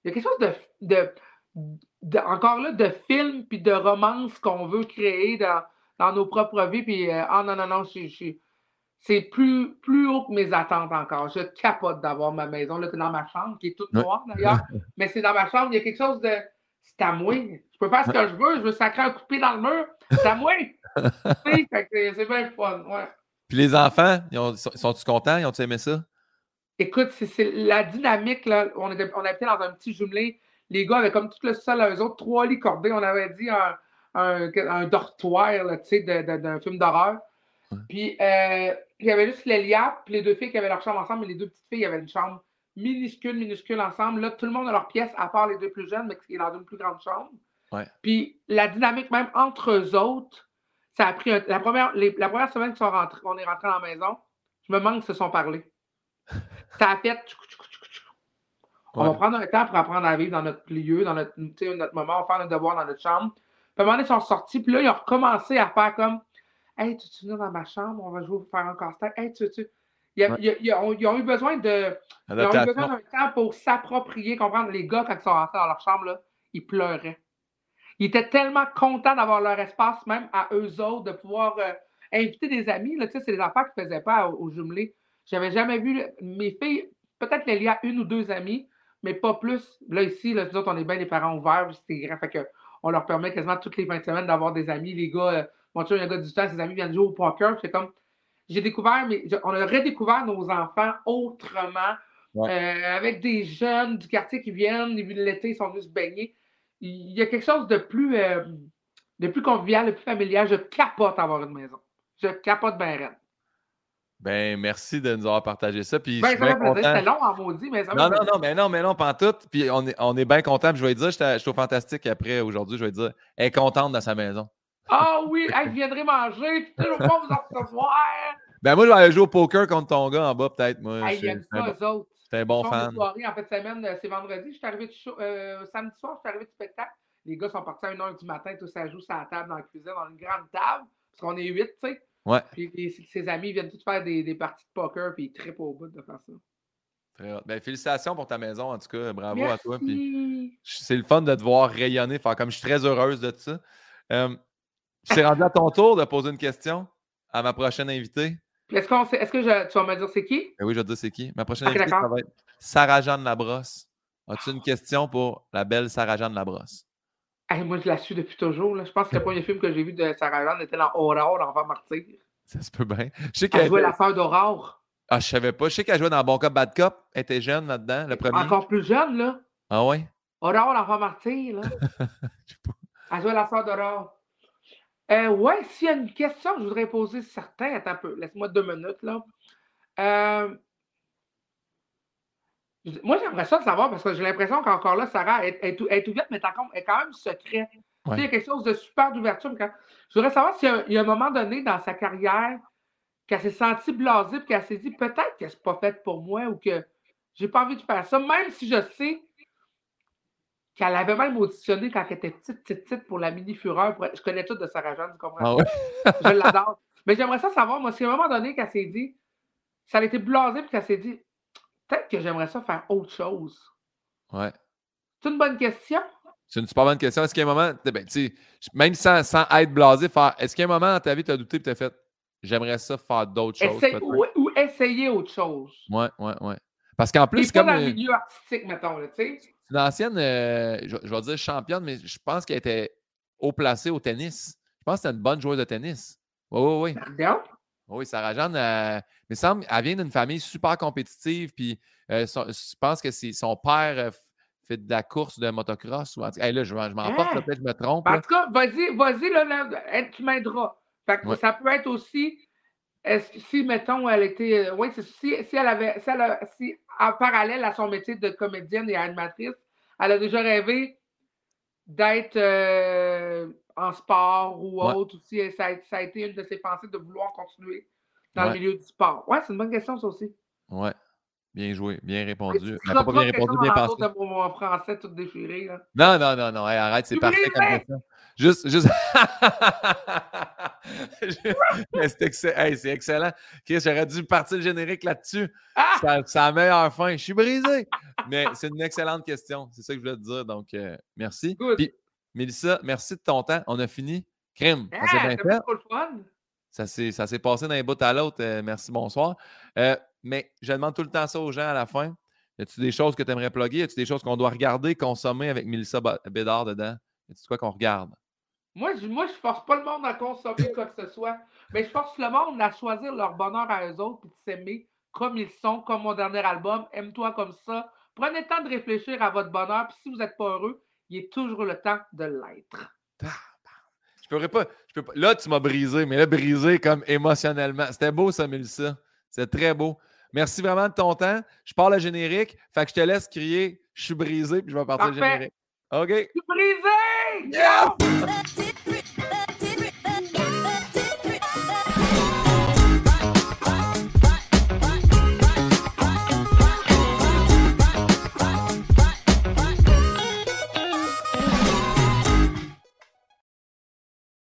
Il y a quelque chose de. de, de- encore là, de film puis de romance qu'on veut créer dans, dans nos propres vies. Puis, euh, ah non, non, non, je, je- c'est plus, plus haut que mes attentes encore. Je capote d'avoir ma maison. Là, dans ma chambre, qui est toute noire d'ailleurs. mais c'est dans ma chambre, il y a quelque chose de. C'est à moi. Je peux faire ce que je veux. Je veux sacrer un coupé dans le mur. C'est à moi. c'est bien fun. Ouais. Puis les enfants, ils sont-ils contents? Ils ont aimé ça? Écoute, c'est la dynamique. Là. On, était, on habitait dans un petit jumelé. Les gars avaient comme tout le sol à eux autres, trois lits cordés. On avait dit un, un, un dortoir d'un film d'horreur. Puis euh, il y avait juste Lélia, puis les deux filles qui avaient leur chambre ensemble, mais les deux petites filles avaient une chambre minuscule, minuscule ensemble. Là, tout le monde a leur pièce, à part les deux plus jeunes, mais qui est dans une plus grande chambre. Puis la dynamique même entre eux autres, ça a pris la, première, la première semaine qu'on on est rentré dans la maison, je me demande qu'ils se sont parlé. Ça a fait. On va prendre un temps pour apprendre à vivre dans notre lieu, dans notre, notre moment, on va faire notre devoir dans notre chambre. Puis à un moment donné, ils sont sortis, puis là, ils ont recommencé à faire comme Hey, tu, tu viens dans ma chambre, on va jouer faire un casse-tête. Hey, tu, tu. Ils, ont, eu besoin de. Ils ont eu besoin d'un temps pour s'approprier, comprendre. Les gars, quand ils sont rentrés dans leur chambre, là, ils pleuraient. Ils étaient tellement contents d'avoir leur espace, même à eux autres, de pouvoir euh, inviter des amis. Là, c'est des affaires qu'ils ne faisaient pas au, jumelé. Je n'avais jamais vu mes filles, peut-être qu'il y a une ou deux amis, mais pas plus. Là, ici, là, nous autres, on est bien les parents ouverts, c'est grand. Fait que on leur permet quasiment toutes les 20 semaines d'avoir des amis. Les gars, euh, mon chum, il y a un gars du temps, ses amis viennent jouer au poker. C'est comme, j'ai découvert, mais on a redécouvert nos enfants autrement, euh, avec des jeunes du quartier qui viennent, l'été, ils sont venus se baigner. Il y a quelque chose de plus, euh, de plus convivial, de plus familial. Je capote avoir une maison. Je capote bien raide. Ben, merci de nous avoir partagé ça. Puis ben, ça C'était long en maudit, mais ça Non, non, non, mais non, mais non, pas en tout. Puis on est, on est bien content. Puis je vais dire, je suis au fantastique après aujourd'hui, je vais dire, elle est contente dans sa maison. Ah oui, elle viendrait manger, puis je vais pas vous en recevoir. Ben moi, je vais aller jouer au poker contre ton gars en bas, peut-être. Moi, hey, il aime ça, eux autres. C'est un bon fan. Soirée, en fait, semaine, euh, c'est vendredi. Je suis arrivé du euh, samedi soir, je suis arrivé du spectacle. Les gars sont partis à 1h du matin, tout ça joue sur la table dans la cuisine, dans une grande table, parce qu'on est huit, tu sais. Ouais. Puis ses amis viennent tous faire des, des, parties de poker, puis ils trippent au bout de faire ça. Très ben, félicitations pour ta maison, en tout cas. Bravo à toi. c'est le fun de te voir rayonner. Faire comme je suis très heureuse de ça. Euh, c'est rendu à ton tour de poser une question à ma prochaine invitée. Est-ce, est que je, tu vas me dire c'est qui? Ben oui, je vais te dire c'est qui. Ma prochaine invitée, ça va être Sarah-Jeanne Labrosse. As-tu une question pour la belle Sarah-Jeanne Labrosse? moi, je la suis depuis toujours. Je pense que le premier film que j'ai vu de Sarah-Jeanne était dans Aurore, l'enfant martyr. Ça se peut bien. Je sais qu'elle jouait la sœur d'Aurore. Ah, je savais pas. Je sais qu'elle jouait dans Bon Cop, Bad Cop. Elle était jeune là-dedans, le premier. Encore plus jeune, là. Ah ouais? Aurore, l'enfant martyr, là. elle jouait la sœur d'Aurore. Euh, ouais, s'il y a une question que je voudrais poser certains, attends un peu, laisse-moi deux minutes, là. Euh, moi, j'aimerais ça savoir parce que j'ai l'impression qu'encore là, Sarah est, est, est, ouverte, mais elle est quand même secrète. Il y a quelque chose de super d'ouverture. Je voudrais savoir s'il y, a un moment donné dans sa carrière qu'elle s'est sentie blasée et qu'elle s'est dit peut-être que c'est pas fait pour moi ou que j'ai pas envie de faire ça, même si je sais qu'elle avait même auditionné quand elle était petite, petite, petite pour la mini fureur. Je connais tout de Sarah Jeanne, tu comprends? Ah je l'adore. Mais j'aimerais ça savoir, moi, si à un moment donné qu'elle s'est dit, ça a été blasé puis qu'elle s'est dit, peut-être que j'aimerais ça faire autre chose. Ouais. C'est une bonne question. C'est une super bonne question. Est-ce qu'il y a un moment, ben, même sans, sans, être blasé, faire, est-ce qu'il y a un moment dans ta vie, tu as douté et tu as fait, j'aimerais ça faire d'autres choses? ou, essayer autre chose. Ouais, ouais, ouais. Parce qu'en plus, c'est comme. dans le milieu artistique, mettons, tu sais. C'est une ancienne, euh, je, vais dire championne, mais je pense qu'elle était haut placée au tennis. Je pense que c'était une bonne joueuse de tennis. Oui, oui, oui. Oui, Sarah Jeanne, euh, mais semble, elle vient d'une famille super compétitive, puis euh, je pense que son père fait de la course de motocross. Ou, là, je, m'en porte, hein? peut-être je me trompe. En tout cas, vas-y, vas-y, là, tu m'aideras. Ça peut être aussi, si, mettons, elle était, oui, si, si elle avait, si, elle si en parallèle à son métier de comédienne et animatrice, elle a déjà rêvé d'être euh, en sport ou autre aussi. Ça a, ça a, été une de ses pensées de vouloir continuer dans le milieu du sport. Ouais, c'est une bonne question, ça aussi. Ouais. Bien joué, bien répondu. Mais pas, bien répondu, bien pensé. De mon français tout déchiré. Là. Non, non, non, non. arrête, c'est parfait comme question. Juste, juste. c'est excellent. Chris, j'aurais dû partir le générique là-dessus. Ah! C'est la meilleure fin. Je suis brisé. Mais c'est une excellente question. C'est ça que je voulais te dire. Donc, euh, merci. Puis, Mélissa, merci de ton temps. On a fini. Crime. Ah, c'est bien fait. Ça s'est passé d'un bout à l'autre. Euh, merci, bonsoir. Euh, mais je demande tout le temps ça aux gens à la fin. Y a-tu des choses que tu aimerais plugger? Y a-tu des choses qu'on doit regarder, consommer avec Melissa Bédard dedans? Y a-tu quoi qu'on regarde? Moi je, moi, je force pas le monde à consommer quoi que ce soit. Mais je force le monde à choisir leur bonheur à eux autres et de s'aimer comme ils sont, comme mon dernier album. Aime-toi comme ça. Prenez le temps de réfléchir à votre bonheur. Puis si vous n'êtes pas heureux, il est toujours le temps de l'être. Je pourrais pas, je peux pas. Là, tu m'as brisé, mais là, brisé comme émotionnellement. C'était beau, ça, Mélissa. C'est très beau. Merci vraiment de ton temps. Je parle à générique. Fait que je te laisse crier Je suis brisé, puis je vais partir le générique. OK. Je suis brisé!